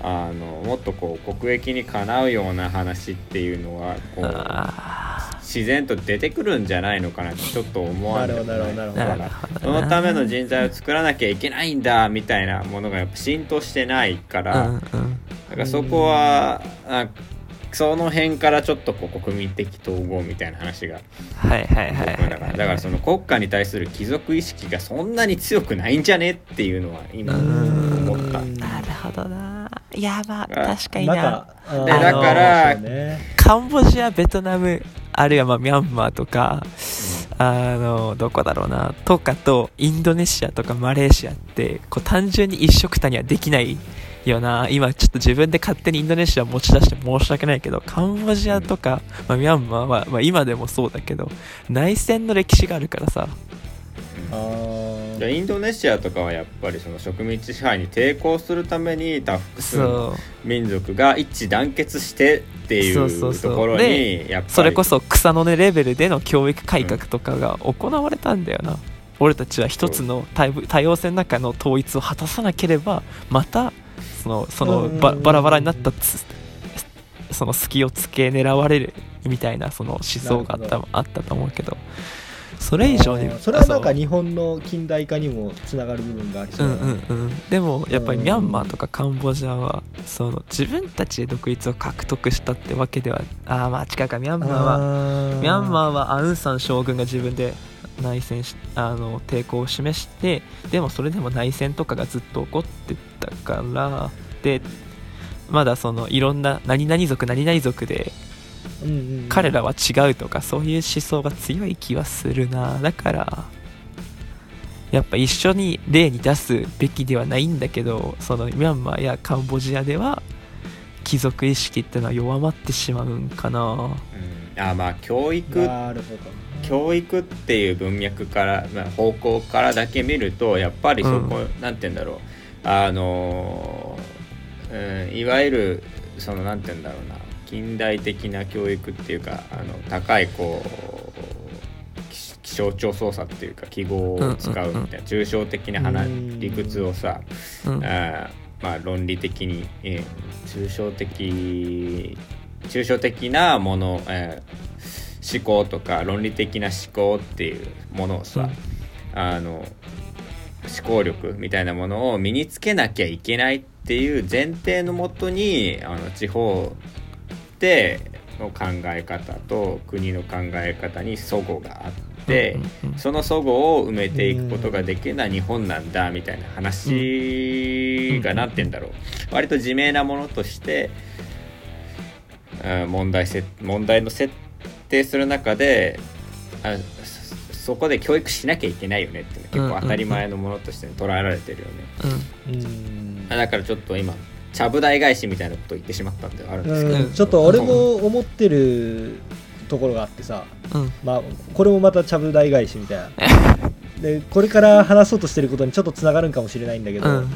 あのもっとこう国益にかなうような話っていうのはこうあ自然と出てくるんじゃないのかなってちょっと思わでもなるそのための人材を作らなきゃいけないんだみたいなものがやっぱ浸透してないから、だからそこはあその辺からちょっとこう国民的統合みたいな話がはいはいはい僕はい。だからだからその国家に対する貴族意識がそんなに強くないんじゃねっていうのは今うん思った。うん。なるほどな。いやまああ確かにな。でだからカンボジアベトナムあるいはまあミャンマーとかあのどこだろうな。とかとインドネシアとかマレーシアってこう単純に一緒くたにはできないよな。今ちょっと自分で勝手にインドネシア持ち出して申し訳ないけどカンボジアとか、まあ、ミャンマーは、まあ、今でもそうだけど内戦の歴史があるからさ。あー。じゃあインドネシアとかはやっぱりその植民地支配に抵抗するために多複数民族が一致団結してっていそうところでにやっぱり。それこそ草の根レベルでの教育改革とかが行われたんだよな、俺たちは一つの多多様性の中の統一を果たさなければまたそのそのうんババラバラになったつその隙をつけ狙われるみたいなその思想があったあったと思うけど。それ以上にそれはなんか日本の近代化にもつながる部分がありそううだんねうんうん。でもやっぱりミャンマーとかカンボジアはその自分たちで独立を獲得したってわけではああまあ違うか。ミャンマーははミャンマーはアウンサン将軍が自分で内戦しあの抵抗を示してでもそれでも内戦とかがずっと起こってたからでまだそのいろんな何々族何々族で彼らは違うとかそういう思想が強い気はするな。だからやっぱ一緒に例に出すべきではないんだけどそのミャンマーやカンボジアでは貴族意識ってのは弱まってしまうんかな。うん。あまあ教育なるほど教育っていう文脈から、まあ、方向からだけ見るとやっぱりそこ、うなんて言うんだろう。あのー、うん、いわゆるそのなんて言うんだろうな。近代的な教育っていうかあの高いこう気気象庁操作っていうか記号を使うみたいな抽象的な話うん。理屈をさうん。あーまあ論理的に、えー抽象的抽象的なもの、えー思考とか論理的な思考っていうものをさ、あの思考力みたいなものを身につけなきゃいけないっていう前提のもとにあの地方での考え方と国の考え方に齟齬があって、その齟齬を埋めていくことができるのは日本なんだみたいな話がうん何て言うんだろう割と自明なものとしてうん問題せ問題の設定する中であそそこで教育しなきゃいけないよねっていうのは結構当たり前のものとして捉えられてるよね。うん。だからちょっと今ちゃぶ台返しみたいなことを言ってしまったんではあるんですけど、うん。ちょっと俺も思ってるところがあってさうん。まあこれもまたちゃぶ台返しみたいな。でこれから話そうとしてることにちょっとつながるんかもしれないんだけど、うん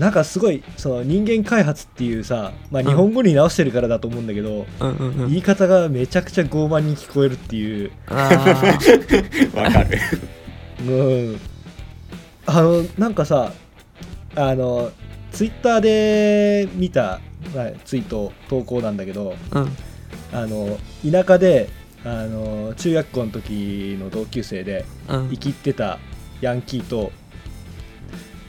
なんかすごいその人間開発っていうさ、まあ、うん日本語に直してるからだと思うんだけど、うんうんうん。言い方がめちゃくちゃ傲慢に聞こえるっていう、わかる。うん、あのなんかさあのツイッターで見た、まあ、ツイート投稿なんだけどうん。あの田舎であの中学校の時の同級生でうん。生きってたヤンキーと,、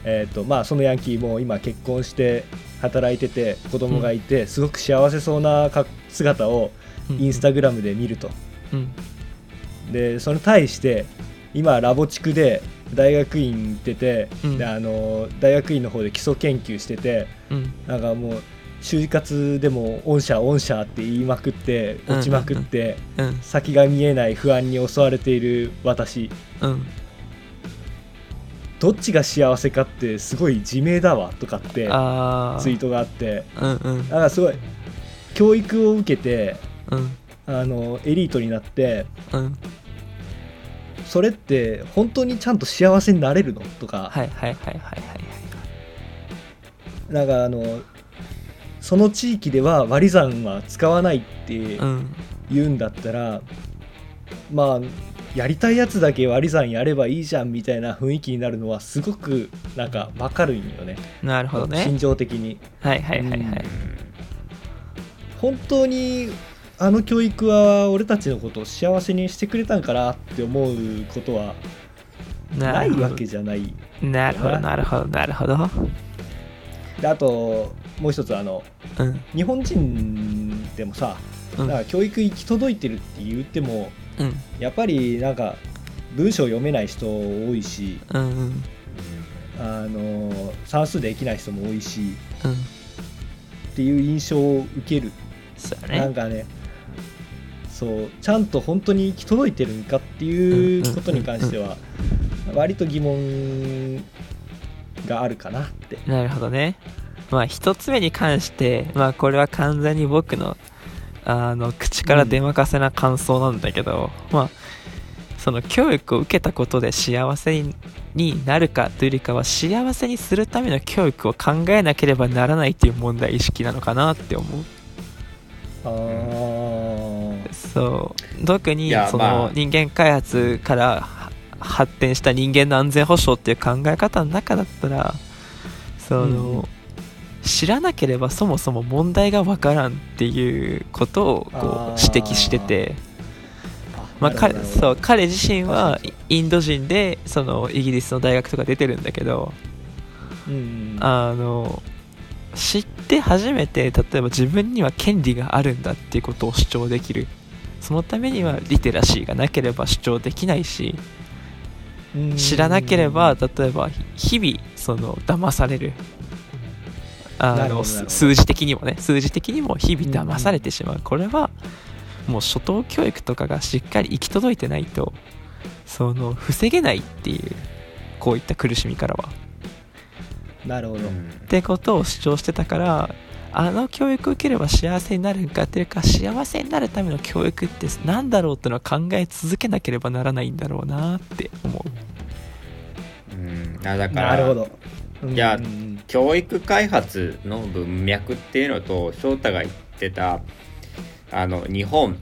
えーとまあ、そのヤンキーも今結婚して働いてて子供がいて、すごく幸せそうなか姿をインスタグラムで見ると。うん。でそれに対して今ラボ地区で大学院行ってて、うん。であの大学院の方で基礎研究しててうん。なんかもう就活でも「御社御社」って言いまくって落ちまくって、うん。先が見えない不安に襲われている私。うんどっちが幸せかってすごい自明だわとかってあツイートがあって。うんうん。なんかすごい教育を受けてうん。あのエリートになってうん。それって本当にちゃんと幸せになれるのとか、はいはいはいはいはい。なんかあのその地域では割り算は使わないってうん。言うんだったら、まあやりたいやつだけ割り算やればいいじゃんみたいな雰囲気になるのはすごくなんか分かるんよね。なるほどね。心情的に。はいはいはいはい。うん。本当にあの教育は俺たちのことを幸せにしてくれたんかなって思うことはないわけじゃない。なるほどな。るほどなるほど。であともう一つあのうん。日本人でもさうん。なんか教育行き届いてるって言ってもうん。やっぱりなんか文章読めない人多いしうんうん。あの算数できない人も多いしうん。っていう印象を受ける。そね。なんかねそうちゃんと本当に行き届いてるんかっていうことに関しては割と疑問があるかなって。なるほどね。まあ一つ目に関してまあこれは完全に僕のあの口から出まかせな感想なんだけど、まあその教育を受けたことで幸せになるかというよりかは幸せにするための教育を考えなければならないっていう問題意識なのかなって思う。そう。特にそまあの人間開発からは発展した人間の安全保障っていう考え方の中だったらその、うんうん知らなければそもそも問題がわからんっていうことをこう指摘してて。まあ、彼そう彼自身はインド人でそのイギリスの大学とか出てるんだけどあの知って初めて例えば自分には権利があるんだっていうことを主張できる。そのためにはリテラシーがなければ主張できないしうん。知らなければ例えば日々その騙されるあの数字的にもね数字的にも日々騙されてしまう。これはもう初等教育とかがしっかり行き届いてないとその防げないっていうこういった苦しみからは。なるほど、うん。ってことを主張してたからあの教育を受ければ幸せになるんかっていうか幸せになるための教育って何だろうってのは考え続けなければならないんだろうなって思う。うん。あだからなるほどいやうん。うん教育開発の文脈っていうのと翔太が言ってたあの日本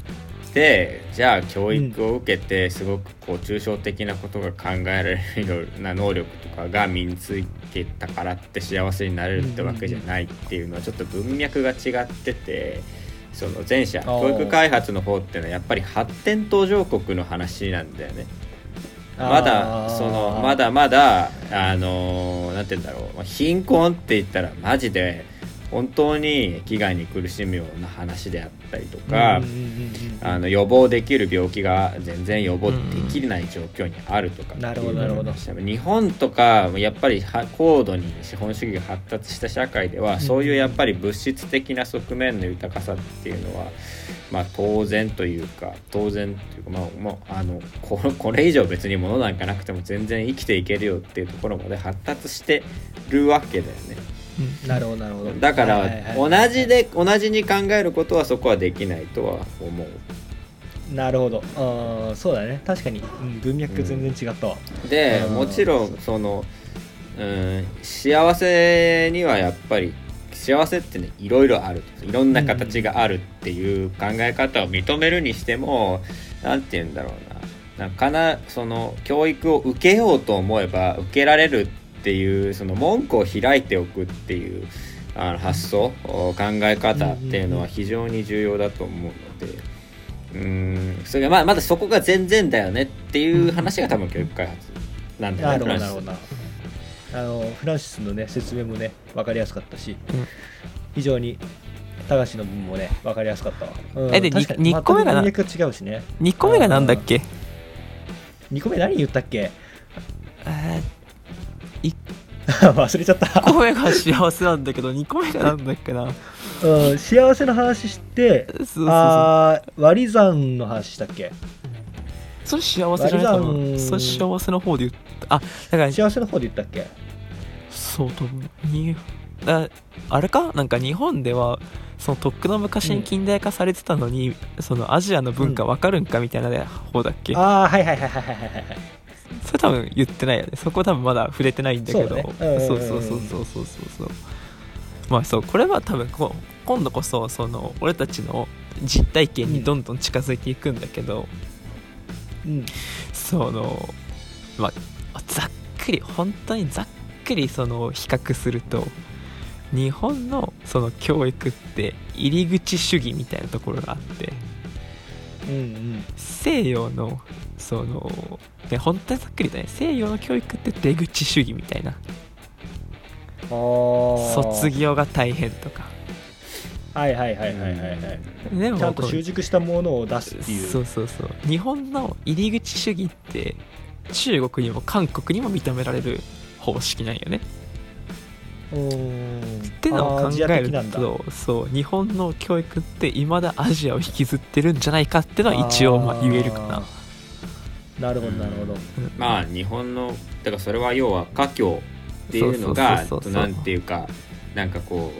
でじゃあ教育を受けてすごくこう抽象的なことが考えられるような能力とかが身につけたからって幸せになれるってわけじゃないっていうのはちょっと文脈が違っててその前者ー。教育開発の方っていうのはやっぱり発展途上国の話なんだよね。まだそのまだまだあのーなんて言うんだろう。貧困って言ったらマジで本当に飢餓に苦しむような話であったりとか、あの予防できる病気が全然予防できない状況にあるとかっていうなるほどなるほど。日本とかやっぱりは高度に資本主義が発達した社会では、そういうやっぱり物質的な側面の豊かさっていうのは、まあ、当然というか当然というか、まあ、もうあのここれ以上別に物なんかなくても全然生きていけるよっていうところまで発達してるわけだよね。うん。なるほどなるほど。だから、同じで同じに考えることはそこはできないとは思う。なるほど。あーそうだね。確かに、うん、文脈全然違ったわ、でうんもちろんその、うん、幸せにはやっぱり幸せってねいろいろある。いろんな形があるっていう考え方を認めるにしても何て言うんだろうな。なんかなその教育を受けようと思えば受けられるっていうその門戸を開いておくっていうあの発想考え方っていうのは非常に重要だと思うので。うん。それがまあまだそこが全然だよねっていう話が多分教育開発なんだよねなるほどあのフランシスのね説明もね分かりやすかったし、うん。非常に高橋の分もね分かりやすかったわ、うん。えで確かにに二個目がな全く文脈が違うしね。2個目がなんだっけ？2個目何言ったっけ？え 忘れちゃった。1個目が幸せなんだけど2個目がなんだっけな。うん、幸せの話してそうそうそう。あー割り算の話したっけ？それ幸せじゃないか割り算なそれ幸せの方で言った。あだから幸せの方で言ったっけ？そう多分にああれか？なんか日本ではそのとっくの昔に近代化されてたのに、そのアジアの文化わかるんかみたいな方だっけ、ああはいはいはいはいはいはいはいそれ多分言ってないよね。そこ多分まだ触れてないんだけど。そうそうそうそうそうそうそう。まあそうこれは多分こう今度こそその俺たちの実体験にどんどん近づいていくんだけど、うん。そのまあざっくり本当にざっくりその比較すると日本のその教育って入り口主義みたいなところがあってうんうん。西洋のその、ね、本当にざっくりだね西洋の教育って出口主義みたいな。卒業が大変とか。はいはいはいはいはいはい。でもちゃんと習熟したものを出すっていう。そうそうそう。日本の入り口主義って中国にも韓国にも認められる方式なんよねってのを考えるとそう日本の教育っていまだアジアを引きずってるんじゃないかってのは一応まあ言えるかな。なるほどなるほど。まあ日本のだからそれは要は華僑っていうのがなんていうかなんかこ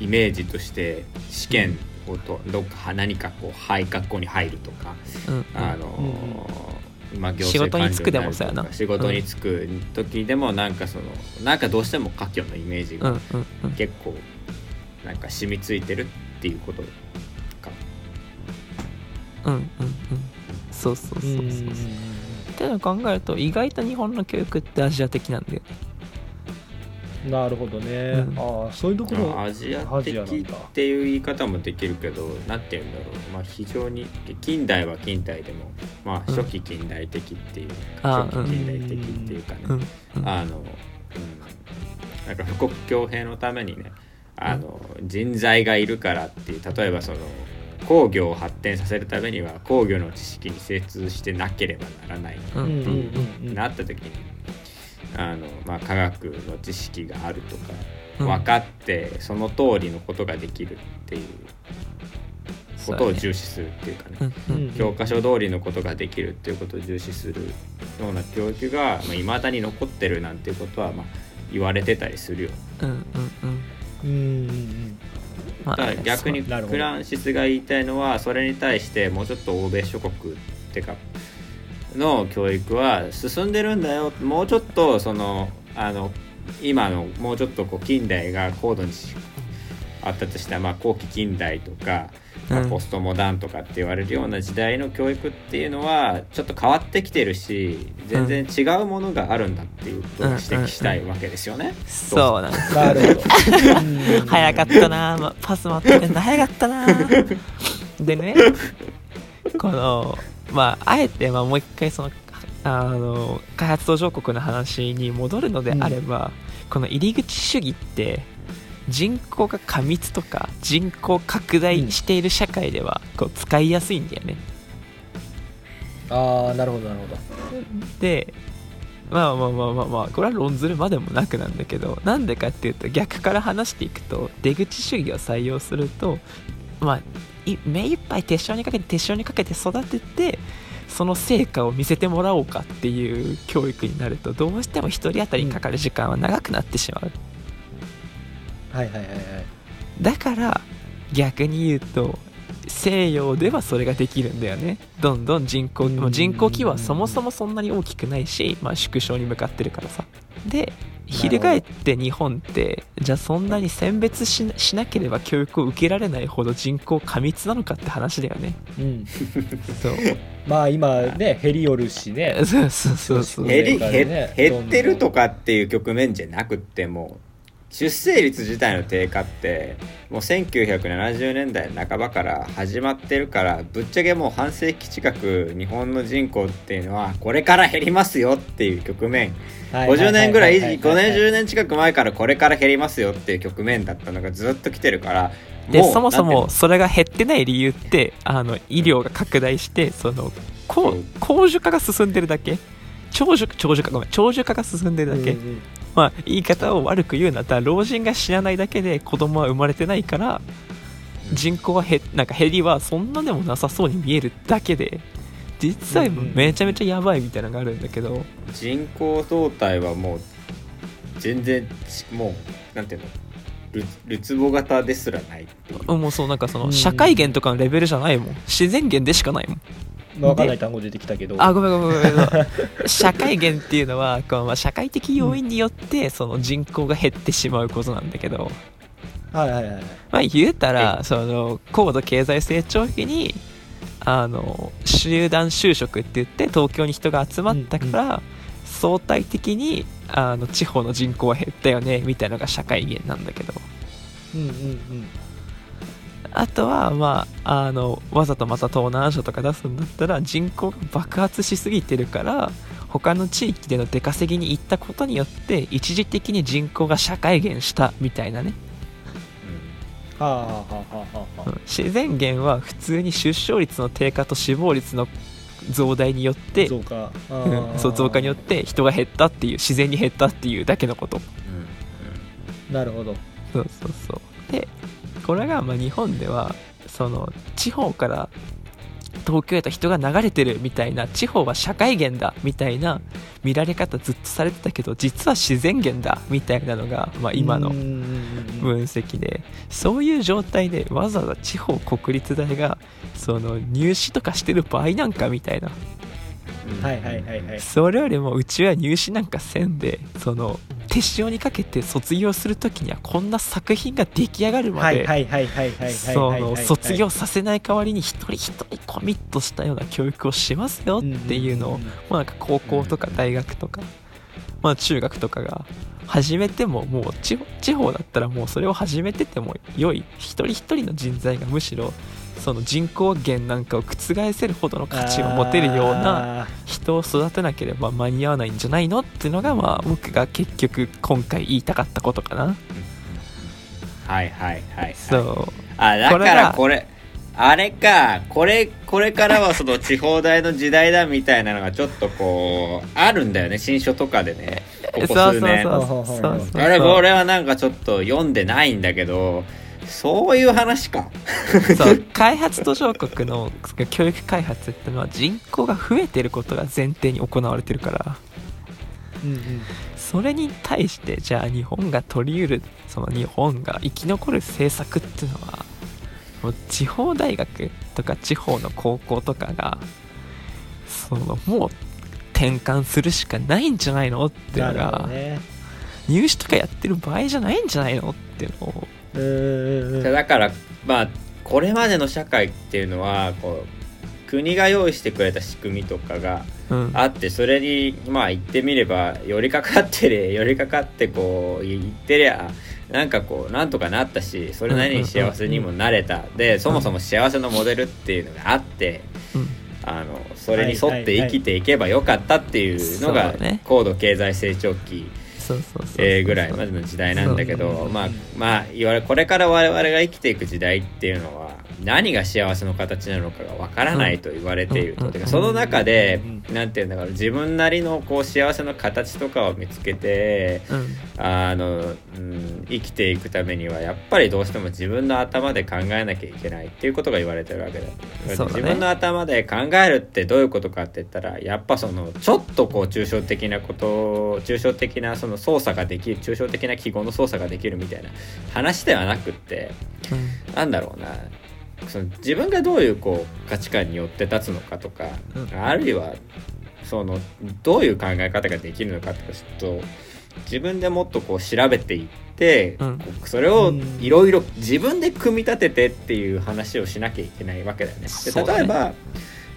うイメージとして試験をとどっか何かこうはい学校に入るとかうん。うんあのうんまあ、行仕事に就くでも官僚にな。るとかそうやな仕事に就く時でもなんかそのなんかどうしても華僑のイメージがうんうんうん。結構なんか染みついてるっていうことか。うんうんうん。そうそうそうそう。うんそうっていうのを考えると意外と日本の教育ってアジア的なんだよねなるほどね、うん。ああそういうところまあアジアア的っていう言い方もできるけどなんて言うんだろう、まあ、非常に近代は近代でも、まあ、うん。初期近代的っていうあ初期近代的っていうかね、うん。うん。あの、うん、なんか富国強兵のためにねあの人材がいるからっていう例えばその工業を発展させるためには工業の知識に精通してなければならないうんうんうん。うん。うん。なった時にあの、まあ、科学の知識があるとかうん。分かってその通りのことができるっていうことを重視するっていうかね。うんうん教科書通りのことができるっていうことを重視するような教育がいまあ、未だに残ってるなんていうことは、まあ、言われてたりするよ。うんうんうん。うんうんまあだから逆にフランシスが言いたいのはそれに対してもうちょっと欧米諸国ってかの教育は進んでるんだよ。もうちょっとそのあの今のもうちょっとこう近代が高度に発達した、まあ、後期近代とか、まあうん。ポストモダンとかって言われるような時代の教育っていうのはちょっと変わってきてるし全然違うものがあるんだっていうことを指摘したいわけですよね。そうなん。ですなるほどうん早かったな、ま、パス待って早かったな。でね このまああえてまあもう一回そのあの開発途上国の話に戻るのであれば、この入り口主義って人口が過密とか人口拡大している社会ではこう使いやすいんだよね、ああなるほどなるほど。でまあまあまあまあまあこれは論ずるまでもなくなんだけどなんでかっていうと逆から話していくと出口主義を採用するとまあい目いっぱい手塩にかけて手塩にかけて育ててその成果を見せてもらおうかっていう教育になるとどうしても1人当たりかかる時間は長くなってしまう、はいはいはいはい。だから逆に言うと西洋ではそれができるんだよね。どんどん人口うん。もう人口規模はそもそもそんなに大きくないし、まあ、縮小に向かってるからさ。で翻って日本ってじゃあそんなに選別しなしなければ教育を受けられないほど人口過密なのかって話だよね。うん。そう。まあ今ね減りよるしね。そうそうそうそう。減り減ね減ってるとかっていう局面じゃなくってもう出生率自体の低下ってもう1970年代半ばから始まってるからぶっちゃけもう半世紀近く日本の人口っていうのはこれから減りますよっていう局面。50年ぐらい5年10年近く前からこれから減りますよっていう局面だったのがずっと来てるからうでそもそもそれが減ってない理由ってあの医療が拡大してそのこそうう高寿化が進んでるだけ？長寿長寿化ごめん長寿化が進んでるだけ、うんうんまあ言い方を悪く言うんだったら老人が死なないだけで子供は生まれてないから人口は減なんか減りはそんなでもなさそうに見えるだけで実はめちゃめちゃやばいみたいなのがあるんだけど、人口動態はもう全然ちもうなんていうの？るるつぼ型ですらないもうそうなんかそうんの社会源とかのレベルじゃないもん。自然源でしかないもんまあわかんない単語出てきたけど。あごめんごめんごめん。社会源っていうのはこう、まあ、社会的要因によってその人口が減ってしまうことなんだけど、はいはいはいはい。まあ、言うたらその高度経済成長期にあの集団就職って言って東京に人が集まったから、相対的にあの地方の人口は減ったよねみたいなのが社会源なんだけどうんうんうんあとはまああのわざとまた東南アジアとか出すんだったら人口が爆発しすぎてるから他の地域での出稼ぎに行ったことによって一時的に人口が社会減したみたいなね、はあはあはあはあ。はうん。自然減は普通に出生率の低下と死亡率の増大によって増加。あうん。ー。そう増加によって人が減ったっていう自然に減ったっていうだけのこと。うん。なるほど。そうそうそう。でこれがまあ日本ではその地方から東京へと人が流れてるみたいな地方は社会源だみたいな見られ方ずっとされてたけど実は自然源だみたいなのが、まあ、今の分析で。そういう状態でわざわざ地方国立大がその入試とかしてる場合なんかみたいな。はいはいはいはい。それよりもうちは入試なんかせんでその手塩にかけて卒業する時にはこんな作品が出来上がるまで卒業させない代わりに一人一人コミットしたような教育をしますよっていうのを、なんか高校とか大学とか、まあ、中学とかが始めてももう地方地方だったらもうそれを始めてても良い一人一人の人材がむしろその人口減なんかを覆せるほどの価値を持てるようなあ人を育てなければ間に合わないんじゃないのっていうのがまあ僕が結局今回言いたかったことかな。はいはいはいそう。あだからこれあれかこれこれからはその地方大の時代だみたいなのがちょっとこうあるんだよね。新書とかでね。ここ数年。そうそうそうそうそう。あれこれはなんかちょっと読んでないんだけどそういう話か。そう開発途上国の教育開発ってのは人口が増えてることが前提に行われてるから。ーうんうん。それに対してじゃあ日本が取り得るその日本が生き残る政策っていうのはもう地方大学とか地方の高校とかがそのもう転換するしかないんじゃないのっていうのが、ね。入試とかやってる場合じゃないんじゃないのっていうのをだからまあこれまでの社会っていうのはこう国が用意してくれた仕組みとかがうん。あってそれにまあ言ってみれば寄りかかってれ 寄りかかってこう言ってりゃなんかこうなんとかなったしそれなりに幸せにもなれた。でそもそも幸せのモデルっていうのがあってうん。あのそれに沿って生きていけばよかったっていうのが高度経済成長期そうそうそうえーぐらいまでの時代なんだけどまあまあ言われこれから我々が生きていく時代っていうのは何が幸せの形なのかがわからないと言われていると、うんてかその中でうなんていうんだろう自分なりのこう幸せの形とかを見つけてうん。あの、うん、生きていくためにはやっぱりどうしても自分の頭で考えなきゃいけないっていうことが言われてるわけだ。だね。自分の頭で考えるってどういうことかって言ったらやっぱそのちょっとこう抽象的なこと抽象的なその操作ができる抽象的な記号の操作ができるみたいな話ではなくってうん。なんだろうなその自分がどういうこう価値観によって立つのかとか、うん。あるいはそのどういう考え方ができるのかとかちょっと自分でもっとこう調べていって、うん。それをうん。いろいろ自分で組み立ててっていう話をしなきゃいけないわけだよね。で例えば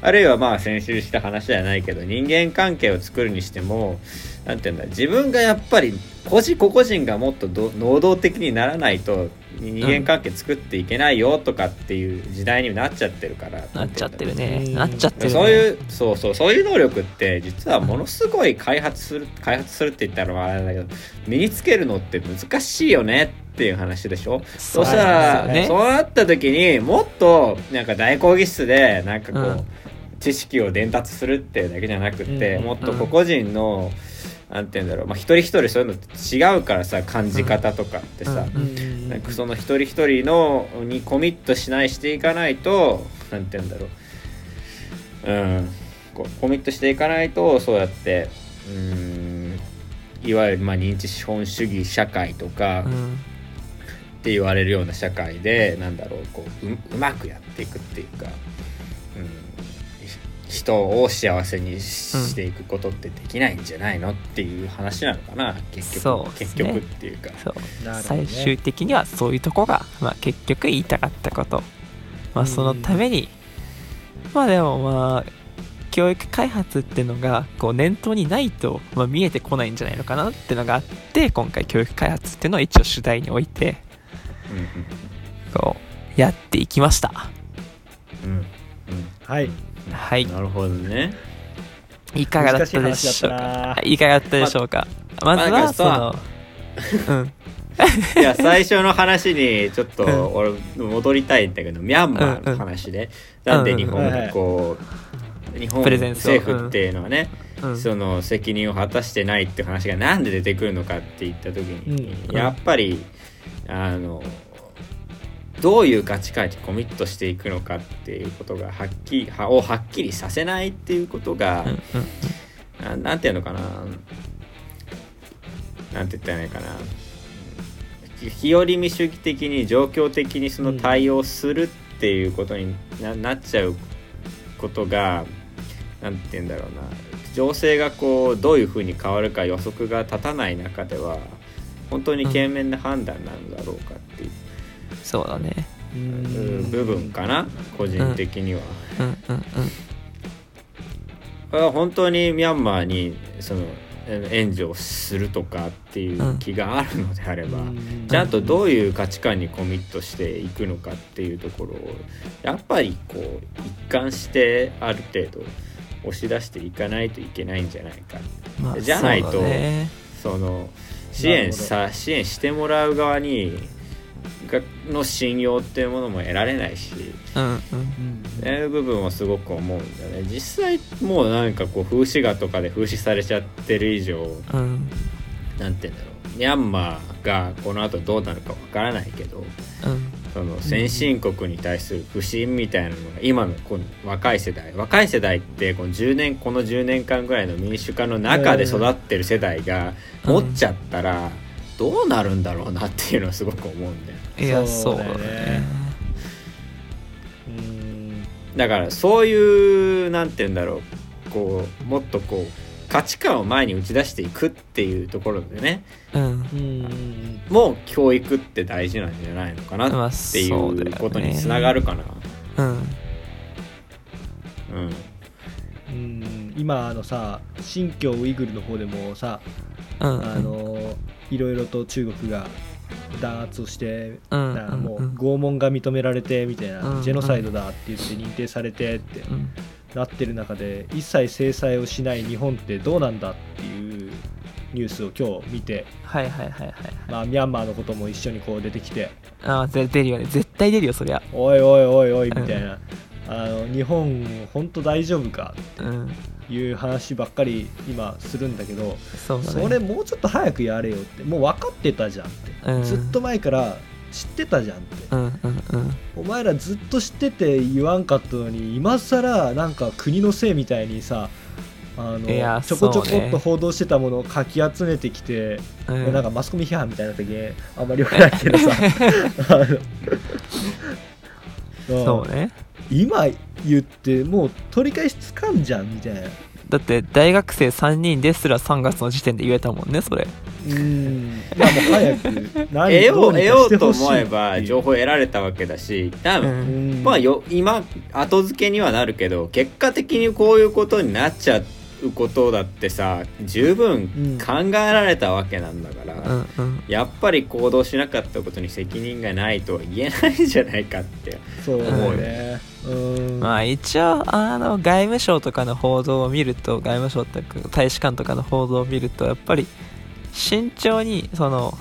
あるいはまあ先週した話じゃないけど人間関係を作るにしてもなんていうんだ自分がやっぱり個人個々人がもっとど能動的にならないと人間関係作っていけないよとかっていう時代になっちゃってるからなっちゃってるね。うんなっちゃってるね。そういうそうそうそういう能力って実はものすごい開発する開発するって言ったらあれだけど身につけるのって難しいよねっていう話でしょ？そしたらなんですそうなった時にもっとなんか大講義室でなんかこう、うん。知識を伝達するっていうだけじゃなくって、うん。もっと個々人の、なんて言うんだろう、まあ、一人一人そういうのって違うからさ感じ方とかってさ、なんかその一人一人のにコミットしないしていかないとなんて言うんだろう。うん。コミットしていかないとそうやってうんいわゆるまあ認知資本主義社会とかっうん。て言われるような社会でなんだろうこうううまくやっていくっていうか、人を幸せにしていくことってできないんじゃないのっていう話なのかな結局、ね。結局っていうか。そう。ね。最終的にはそういうとこが、まあ、結局言いたかったこと、まあ、うん。そのために、まあでもまあ教育開発っていうのがこう念頭にないと、まあ、見えてこないんじゃないのかなっていうのがあって今回教育開発っていうのを一応主題に置いてうんうん。こうやっていきました。うんうん。はいはい。なるほどね。いかがだったでしょうか？いかがだったでしょうか？まずはそのうん。いや最初の話にちょっと俺戻りたいんだけどミャンマーの話で、なんで日本うんうんこう日本政府っていうのはね、うん。その責任を果たしてないって話がなんで出てくるのかって言った時に、うん。やっぱりあのどういう価値観にコミットしていくのかっていうことがはっきりはをはっきりさせないっていうことが、うんうんななんていうのかな。なんて言ったらいいのかな。日和見主義的に状況的にその対応するっていうことにな,、なっちゃうことがなんて言うんだろうな。情勢がこうどういうふうに変わるか予測が立たない中では本当に賢明な判断なんだろうかってそうだね。うん。部分かな？個人的には。うん。うん。うん。これは本当にミャンマーにそのえ援助をするとかっていう気があるのであれば、うん。ちゃんとどういう価値観にコミットしていくのかっていうところをやっぱりこう一貫してある程度押し出していかないといけないんじゃないかまあじゃないとそね。その支援さ支援してもらう側にがの信用っていうものも得られないし。うんうんうんそういう部分はすごく思うんだよね実際もうなんかこう風刺画とかで風刺されちゃってる以上うんなんて言うんだろうミャンマーがこの後どうなるかわからないけどうんその先進国に対する不信みたいなのが今のこの若い世代若い世代ってこの10年この10年間ぐらいの民主化の中で育ってる世代がうん持っちゃったらどうなるんだろうなっていうのはすごく思うんだよ。いやそそううだね。ねうんだからそういうなんて言うんだろうこうもっとこう価値観を前に打ち出していくっていうところでね。うん。うんもう教育って大事なんじゃないのかなまあっていうことにつながるかな。うん。うん。うん。今あのさ新疆ウイグルの方でもさうん。あのいろいろと中国が弾圧をしてうん。なもう拷問が認められてみたいなうん。ジェノサイドだって言って認定されてってうん。なってる中で一切制裁をしない日本ってどうなんだっていうニュースを今日見て、はいはいはいはい。まあ、ミャンマーのことも一緒にこう出てきて。ああ出るよね絶対出るよそりゃ。おいおいおいおいみたいな、あの日本本当大丈夫か？うんっていう話ばっかり今するんだけどそね。それもうちょっと早くやれよって。もう分かってたじゃんって、うん。ずっと前から知ってたじゃんって。お前らずっと知ってて言わんかったのに今更なんか国のせいみたいにさあのちょこちょこっと報道してたものをかき集めてきて、うん。なんかマスコミ批判みたいな時あんまり良くないけどさ。そうね今言ってもう取り返しつかんじゃんみたいな。だって大学生3人ですら3月の時点で言えたもんねそれ。うん。いやもう早く。何 得よう。得ようと思えば情報報得られたわけだし多分、うん。まあよ今後付けにはなるけど結果的にこういうことになっちゃうことだってさ十分考えられたわけなんだから、うんうん。やっぱり行動しなかったことに責任がないとは言えないんじゃないかって。そうだ思うよね。うん。まあ一応あの外務省とかの報道を見ると外務省とか大使館とかの報道を見るとやっぱり慎重にその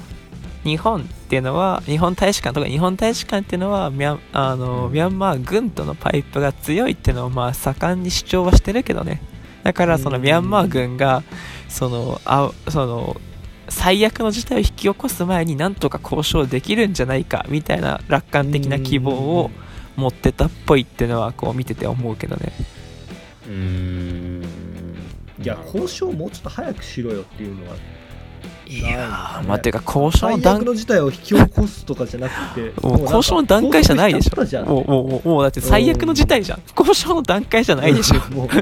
日本っていうのは日本大使館とか日本大使館っていうのはミャンあのミャンマー軍とのパイプが強いっていうのをまあ盛んに主張はしてるけどねだからそのうんミャンマー軍がそのあその最悪の事態を引き起こす前になんとか交渉できるんじゃないかみたいな楽観的な希望を持ってたっぽいっていうのはこう見てて思うけどね。うーん。いや交渉もうちょっと早くしろよっていうのはいやまあてか交渉の最悪段の事態を引き起こすとかじゃなくてもう交渉の段階じゃないでしょ。もうもうもうもうだって最悪の事態じゃん。交渉の段階じゃないでしょ。もう い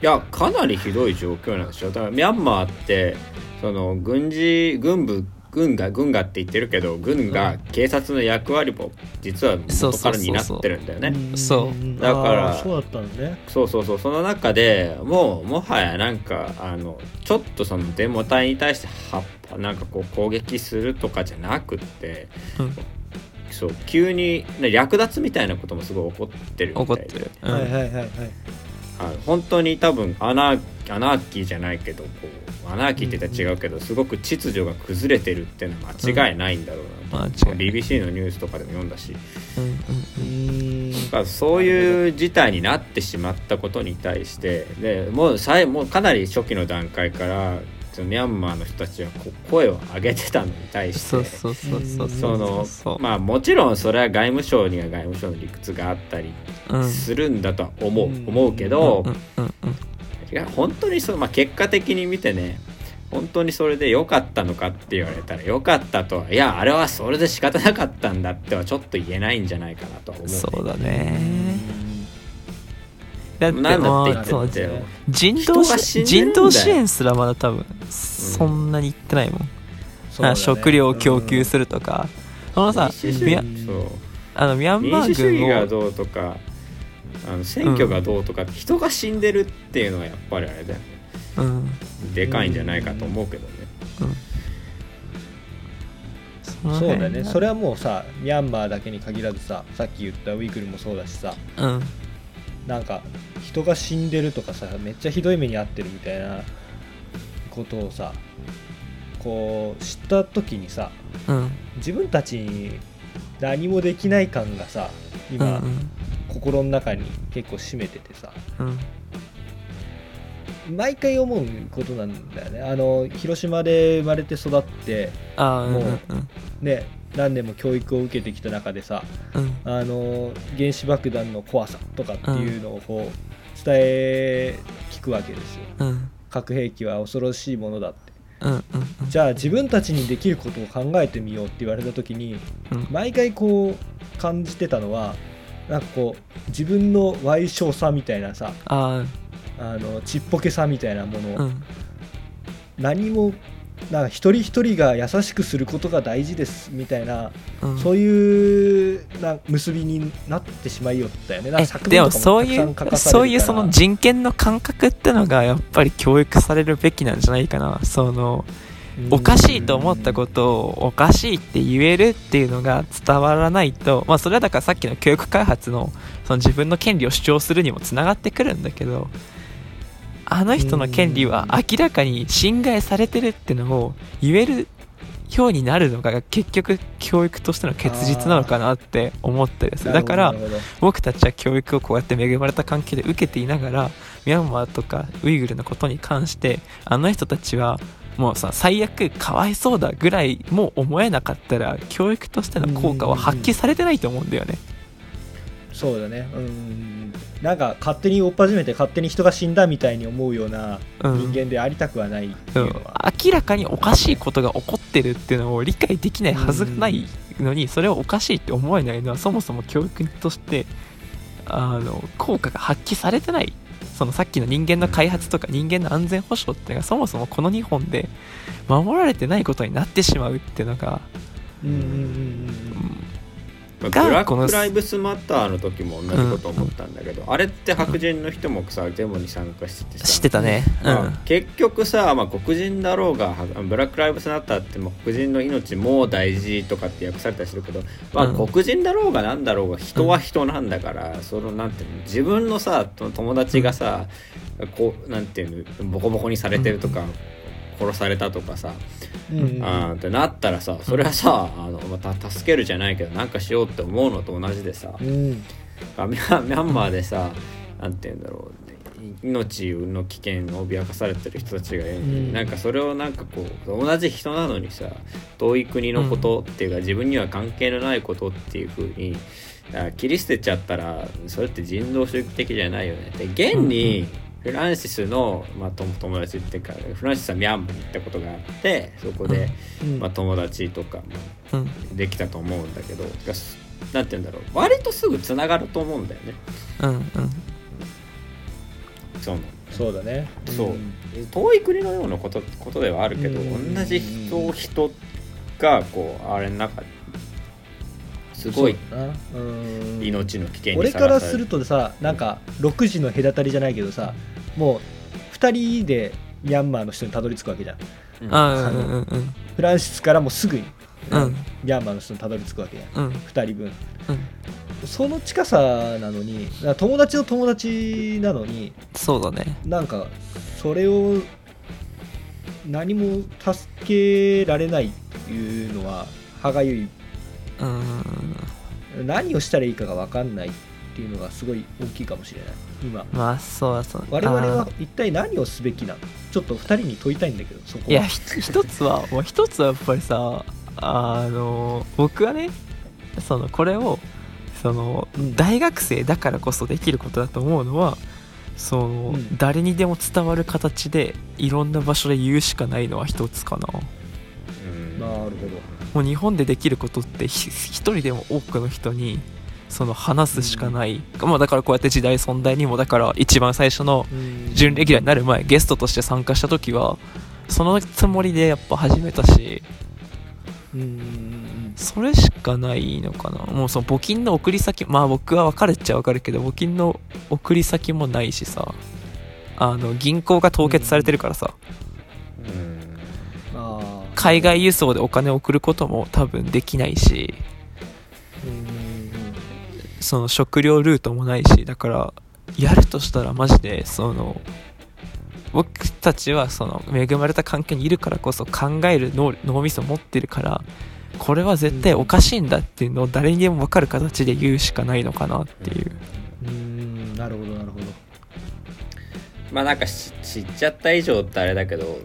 やかなりひどい状況なんでしょだからミャンマーってその軍事軍部軍が軍がって言ってるけど軍が警察の役割も実は元から担ってるんだよね。んそう。だからそうだったのね。そうそうそう。その中でもうもはやなんかあのちょっとそのデモ隊に対してはなんかこう攻撃するとかじゃなくってうん。そう急にね略奪みたいなこともすごい起こってるみたいで。はいはいはいはい。本当に多分アナーアナーキーじゃないけどこうアナーキーって言ったら違うけど、すごく秩序が崩れてるっていうのは間違いないんだろうなと、うん BBC のニュースとかでも読んだし。うんうんそういう事態になってしまったことに対してでもうさいもうかなり初期の段階からミャンマーの人たちはこ声を上げてたのに対してもちろんそれは外務省には外務省の理屈があったりうんするんだとは思う、うん。思うけど、うんうんうんいや本当にそう、まあ、結果的に見てね本当にそれで良かったのかって言われたら良かったとはいやあれはそれで仕方なかったんだってはちょっと言えないんじゃないかなとは思う、ね、そうだね。だって人道人道支援すらまだ多分そんなに言ってないもん、そうだね。食料を供給するとか、そのさミャあのミャンマーとかあの選挙がどうとか、人が死んでるっていうのはやっぱりあれだよね。うん。でかいんじゃないかと思うけどね、その辺そうだね。それはもうさミャンマーだけに限らずささっき言ったウイグルもそうだしさうん。なんか人が死んでるとかさめっちゃひどい目に遭ってるみたいなことをさこう知った時にさうん。自分たちに何もできない感がさうん今、心の中に結構占めててさ。うん。毎回思うことなんだよね。あの広島で生まれて育ってもううんね何年も教育を受けてきた中でさうん。あの原子爆弾の怖さとかっていうのをこう伝え聞くわけですよ。うん。核兵器は恐ろしいものだって。うんうん。じゃあ自分たちにできることを考えてみようって言われた時にうん。毎回こう感じてたのはなんかこう自分の賠償さみたいなさああのちっぽけさみたいなもの、ーうん。何もなんか一人一人が優しくすることが大事ですみたいな、うん。そういうな結びになってしまいよったよね。なんかえ作でもそういうそういうその人権の感覚ってのがやっぱり教育されるべきなんじゃないかな。そのおかしいと思ったことをおかしいって言えるっていうのが伝わらないとまあそれはだからさっきの教育開発のその自分の権利を主張するにもつながってくるんだけどあの人の権利は明らかに侵害されてるってのを言えるようになるのが結局教育としての結実なのかなって思ったりする。だから僕たちは教育をこうやって恵まれた環境で受けていながらミャンマーとかウイグルのことに関してあの人たちはもうさ最悪かわいそうだぐらいも思えなかったら教育としての効果は発揮されてないと思うんだよね。そうだね。うん。なんか勝手に追っ始めて勝手に人が死んだみたいに思うようなうん。人間でありたくはないうんいうのは、明らかにおかしいことが起こってるっていうのを理解できないはずがないのにそれをおかしいって思えないのはそもそも教育としてあの効果が発揮されてないそのさっきの人間の開発とか人間の安全保障っていうのがそもそもこの日本で守られてないことになってしまうっていうのが、うんうんうんうんブラこのック・ライブスマッターの時も同じこと思ったんだけど、あれって白人の人もさデモに参加しててさ。知ってたね。うん。まあ結局さ、まあ、黒人だろうがはブラック・ライブスマッターってもう黒人の命も大事とかって訳されたりするけど、まあ、うん。黒人だろうがなんだろうが人は人なんだから、そのなんていうの自分のさと友達がさ、こうなんていうのボコボコにされてるとか、殺されたとかさ、うん。うんうんあーってなったらさそれはさあのまた助けるじゃないけどなんかしようって思うのと同じでさ、うん。あミャミャンマーでさなんて言うんだろう命の危険を脅かされてる人たちがいるのに、うん。なんかそれをなんかこう同じ人なのにさ遠い国のことっていうか、自分には関係のないことっていう風にあ切り捨てちゃったらそれって人道主義的じゃないよね。で現にフランシスの、まあ、友友達っていうかフランシスはミャンマーに行ったことがあってそこで、うん。まあ、友達とかもうん。できたと思うんだけどがすなんて言うんだろう割とすぐつながると思うんだよね。うんうん。そのそうだね。そう。ん。遠い国のようなことことではあるけどうん。同じ人を人がこうあれの中ですごい命の危険に俺さからするとさなんか6時の隔たりじゃないけどさもう2人でミャンマーの人にたどり着くわけじゃん。フランシスからもすぐに、うんミャンマーの人にたどり着くわけじゃん。うん。2人分。うん。その近さなのに友達の友達なのにそうだね。なんかそれを何も助けられないっていうのは歯がゆい。うん。何をしたらいいかが分かんない。っっていうのがすごい大きいかもしれない。今。まあそうそう我々は一体何をすべきなの？ちょっと2人に問いたいんだけどそこいやひ一つはもう一つはやっぱりさあの僕はねそのこれをそのうん。大学生だからこそできることだと思うのはその、うん。誰にでも伝わる形でいろんな場所で言うしかないのは一つかな。うん。なるほど。もう日本でできることってひ一人でも多くの人にその話すしかない、まあだからこうやって時代存在にもだから一番最初の準レギュラーになる前ゲストとして参加した時はそのつもりでやっぱ始めたしうん。うんうんそれしかないのかな。もうその募金の送り先まあ僕は分かるっちゃ分かるけど募金の送り先もないしさ。あの銀行が凍結されてるからさ。海外輸送でお金を送ることも多分できないし。うんうんうんその食料ルートもないしだからやるとしたらマジでその僕たちはその恵まれた環境にいるからこそ考える脳みそ持ってるからこれは絶対おかしいんだっていうのを誰にでも分かる形で言うしかないのかなっていう。うん。なるほどなるほど。まあなんかし知っちゃった以上ってあれだけど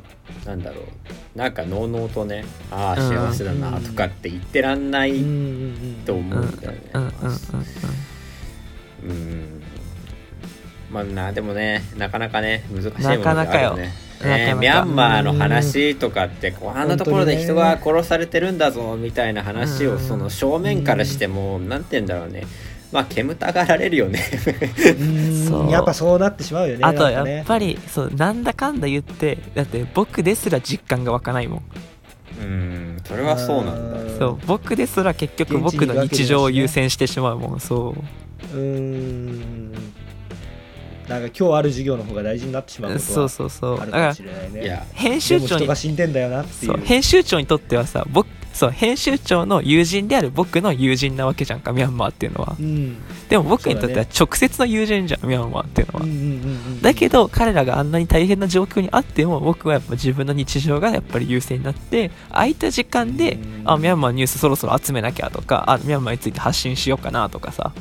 なんだろう。なんかのうのうとねああうん。幸せだなとかって言ってらんないと思うんうんだよねうん。まあなでもねなかなかね難しいものがあるよね。ね。ミャンマーの話とかってこんなところで人が殺されてるんだぞみたいな話うん。をその正面からしてもなんて言うんだろうねまあ煙たがられるよね。そう。やっぱそうなってしまうよねあとやっぱりそうなんだかんだ言ってだって僕ですら実感が湧かないもん。うんそれはそうなんだ。うん。そう僕ですら結局僕の日常を優先してしまうもんそう。うーんなんか今日ある授業の方が大事になってしまうことそうはそうそうあるかもだからしれないね。編集長に。人が死んでんだよなっていそうう編集長にとってはさ僕そう編集長の友人である僕の友人なわけじゃんかミャンマーっていうのは。うん。でも僕にとっては直接の友人じゃんミャンマーっていうのは。だけど彼らがあんなに大変な状況にあっても僕はやっぱ自分の日常がやっぱり優先になって空いた時間でうん。あミャンマーニュースそろそろ集めなきゃとかあミャンマーについて発信しようかなとかさ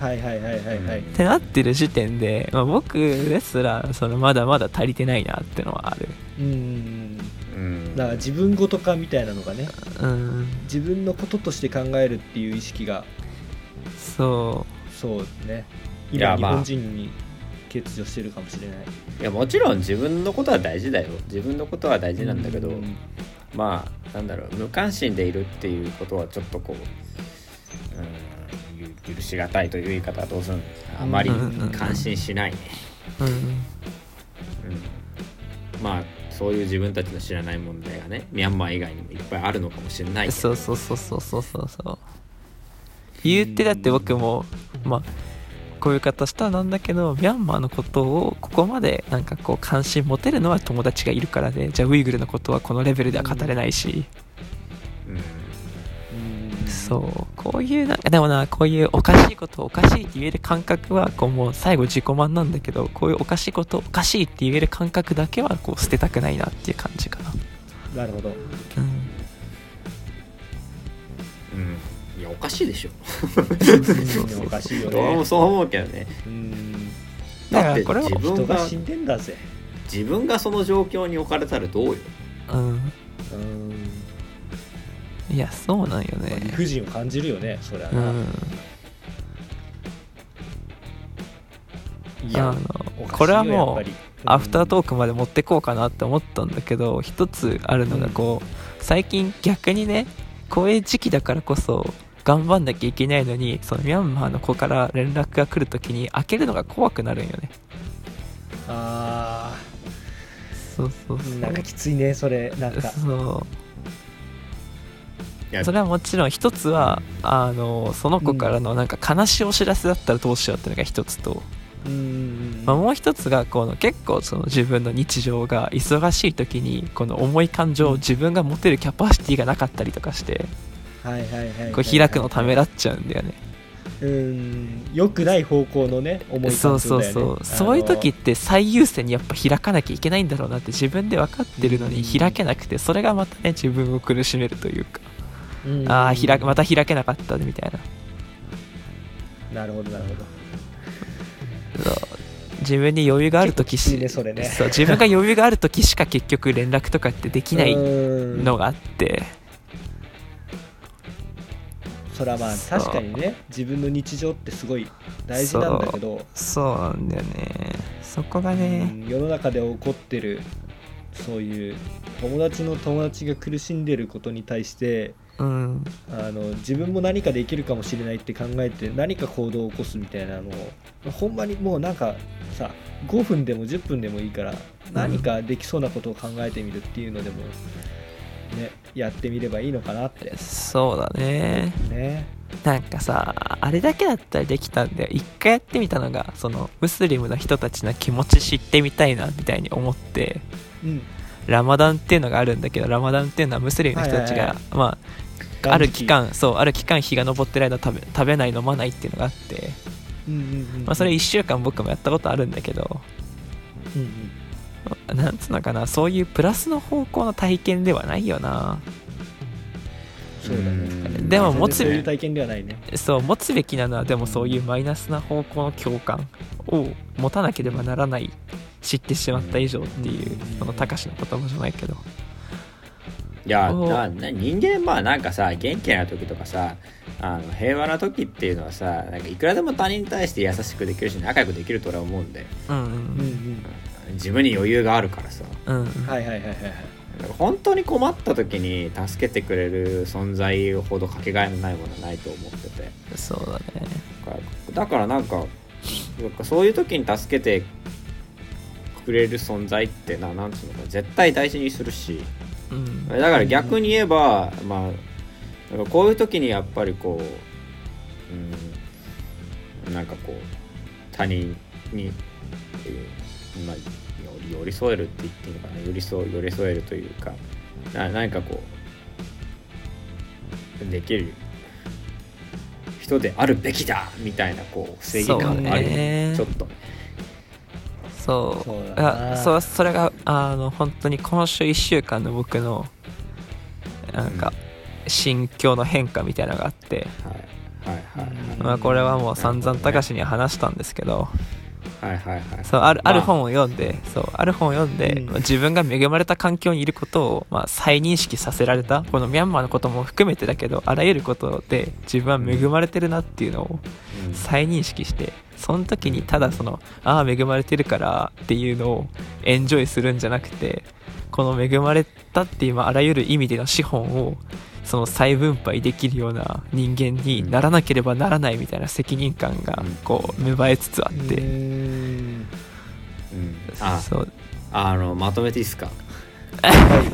はいはいはいはいはい。ってなってる時点で、まあ、僕ですらそのまだまだ足りてないなってのはある。うんうんだから自分ごと化みたいなのがね。うん。自分のこととして考えるっていう意識が。そそうね。いやまあ。今日本人に欠如してるかもしれない。いやもちろん自分のことは大事だよ。自分のことは大事なんだけど、うんまあなんだろう無関心でいるっていうことはちょっとこう、うん、ゆ許しがたいという言い方はどうするのあまりうん関心しないね、ううんうん、まあそういう自分たちの知らない問題がねミャンマー以外にもいっぱいあるのかもしれないそうそうそうそうそうそうそう。言ってだって僕もまあこういう方したらなんだけどミャンマーのことをここまでなんかこう関心持てるのは友達がいるからでじゃあウイグルのことはこのレベルでは語れないし、うんうんそうこういうなんかでもなこういうおかしいことをおかしいって言える感覚はこうもう最後自己満なんだけどこういうおかしいことをおかしいって言える感覚だけはこう捨てたくないなっていう感じかな。なるほど。うん。うん。いやおかしいでしょ。おかしいよね。俺もそう思うけどね。うん。だってらこれは人自分がが死んでんだぜ。自分がその状況に置かれたらどうよ。うん。うんいやそうなんよまあ理ね不尽を感じるよねそりゃうな、ん。いやあのこれはもうアフタートークまで持ってこうかなって思ったんだけど一つあるのがこう最近逆にねこういう時期だからこそ頑張んなきゃいけないのにそのミャンマーの子から連絡が来るときに開けるのが怖くなるんよね。あそうそうそう。ーなんかきついねそれ。なんか。そいう。やそれはもちろん一つはあのその子からのなんか悲しいお知らせだったらどうしようっていうのが一つと、うん。まあ、もう一つがこの結構その自分の日常が忙しい時にこの重い感情を自分が持てるキャパシティがなかったりとかして開くのためらっちゃうんだよね。うん。良くない方向のね思いそうそう感情だよね。そうそういう時って最優先にやっぱ開かなきゃいけないんだろうなって自分で分かってるのに開けなくてそれがまたね自分を苦しめるというかうん。ああ開くまた開けなかったみたいな。なるほどなるほど。そう。自分に余裕がある時しねそれね。そう自分が余裕がある時しか結局連絡とかってできないうん。のがあって。それはまあ確かにね自分の日常ってすごい大事なんだけど、そうなんだよね。そこがうねん世の中で起こってるそういう友達の友達が苦しんでることに対してうん。あの自分も何かできるかもしれないって考えて何か行動を起こすみたいなのをほんまにもうなんかさ5分でも10分でもいいから何かできそうなことを考えてみるっていうのでも、ね、やってみればいいのかなって。そうだね。ね。なんかさあれだけだったらできたんで一回やってみたのがそのムスリムの人たちの気持ち知ってみたいなみたいに思ってうん。ラマダンっていうのがあるんだけどラマダンっていうのはムスリムの人たちが、はいはい。まあある期間そうある期間日が昇ってる間食べ食べない飲まないっていうのがあって、うんうんうんまあ、それ1週間僕もやったことあるんだけど。うんうん。なんつうのかなそういうプラスの方向の体験ではないよな。そうだね。うんでも持つういう体験ではないね。そう持つべきなのはでもそういうマイナスな方向の共感を持たなければならない知ってしまった以上っていううんその高しの言葉じゃないけどいやおなな人間まあなんかさ元気な時とかさあの平和な時っていうのはさなんかいくらでも他人に対して優しくできるし仲良くできると俺は思うんでうんうん。うん自分に余裕があるからさ。うんうん。はいはいはいはいはい。本当に困った時に助けてくれる存在ほどかけがえのないものはないと思ってて。そうだね。だからだからなんかなんかそういう時に助けてくれる存在ってななんつうのかな絶対大事にするしうんだから逆に言えば、まあこういう時にやっぱりこう、うん、なんかこう他人に、えーまあ、寄り添えるって言っていいのかな寄り添寄り添えるというかな何かこうできる人であるべきだみたいなこう正義感があるよねちょっとね。そうそうあそそれがあの本当に今週1週間の僕のなんか心境の変化みたいなのがあって、はい。はいはいはい。まあ、これはもう散々高しには話したんですけど。はいはいはい。そうあるあ。るま本を読んでそうある本を読んで、うん。自分が恵まれた環境にいることを、まあ、再認識させられたこのミャンマーのことも含めてだけどあらゆることで自分は恵まれてるなっていうのをうん。再認識してその時にただそのああ恵まれてるからっていうのをエンジョイするんじゃなくてこの恵まれたっていう、まあ、あらゆる意味での資本をその再分配できるような人間にならなければならないみたいな責任感がうん。こう芽生えつつあって、うー。んうん。あ。そう。あのまとめていいですか？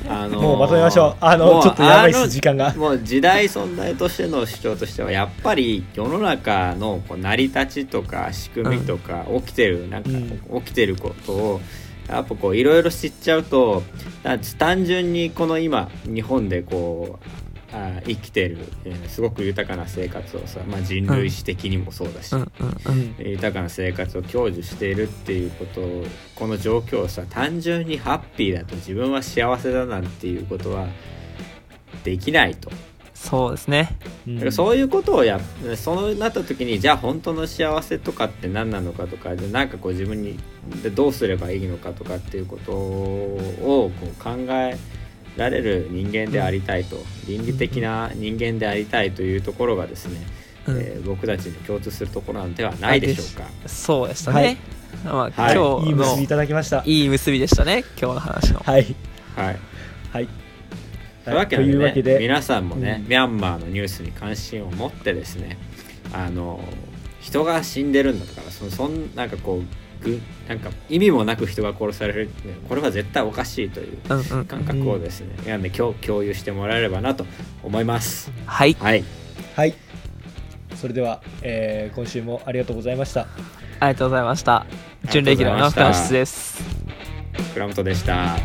あのーもうまとめましょう。あのちょっとやばいっあのす時間が。もう時代存在としての主張としてはやっぱり世の中のこう成り立ちとか仕組みとか起きてる、なんかうん起きてることをやっぱこういろいろ知っちゃうとだ単純にこの今日本でこうあ生きてる、えーすごく豊かな生活をさ、まあ、人類史的にもそうだし、豊かな生活を享受しているっていうことをこの状況をさ単純にハッピーだと自分は幸せだなんていうことはできないと。そうですね。うん。だからそういうことをやそうなった時にじゃあ本当の幸せとかって何なのかとかでなんかこう自分にでどうすればいいのかとかっていうことをこう考えられる人間でありたいと倫理的な人間でありたいというところがですね、うん。えー僕たちに共通するところなんではないでしょうか。そうでしたね、はい。まあ、はい。今日のいい結びいただきました。いい結びでしたね今日の話のはい。はい。はい。というわけとで,、ねけで。皆さんもね、うん。ミャンマーのニュースに関心を持ってですねあの人が死んでるんだとかそそんなんかこうぐなんか意味もなく人が殺される。これは絶対おかしいといううんうん。感覚をですね、なん。で共共有してもらえればなと思います。はい。はい。はい。それでは、えー今週もありがとうございました。ありがとうございました。準レギュラーのフランシスです。倉本でした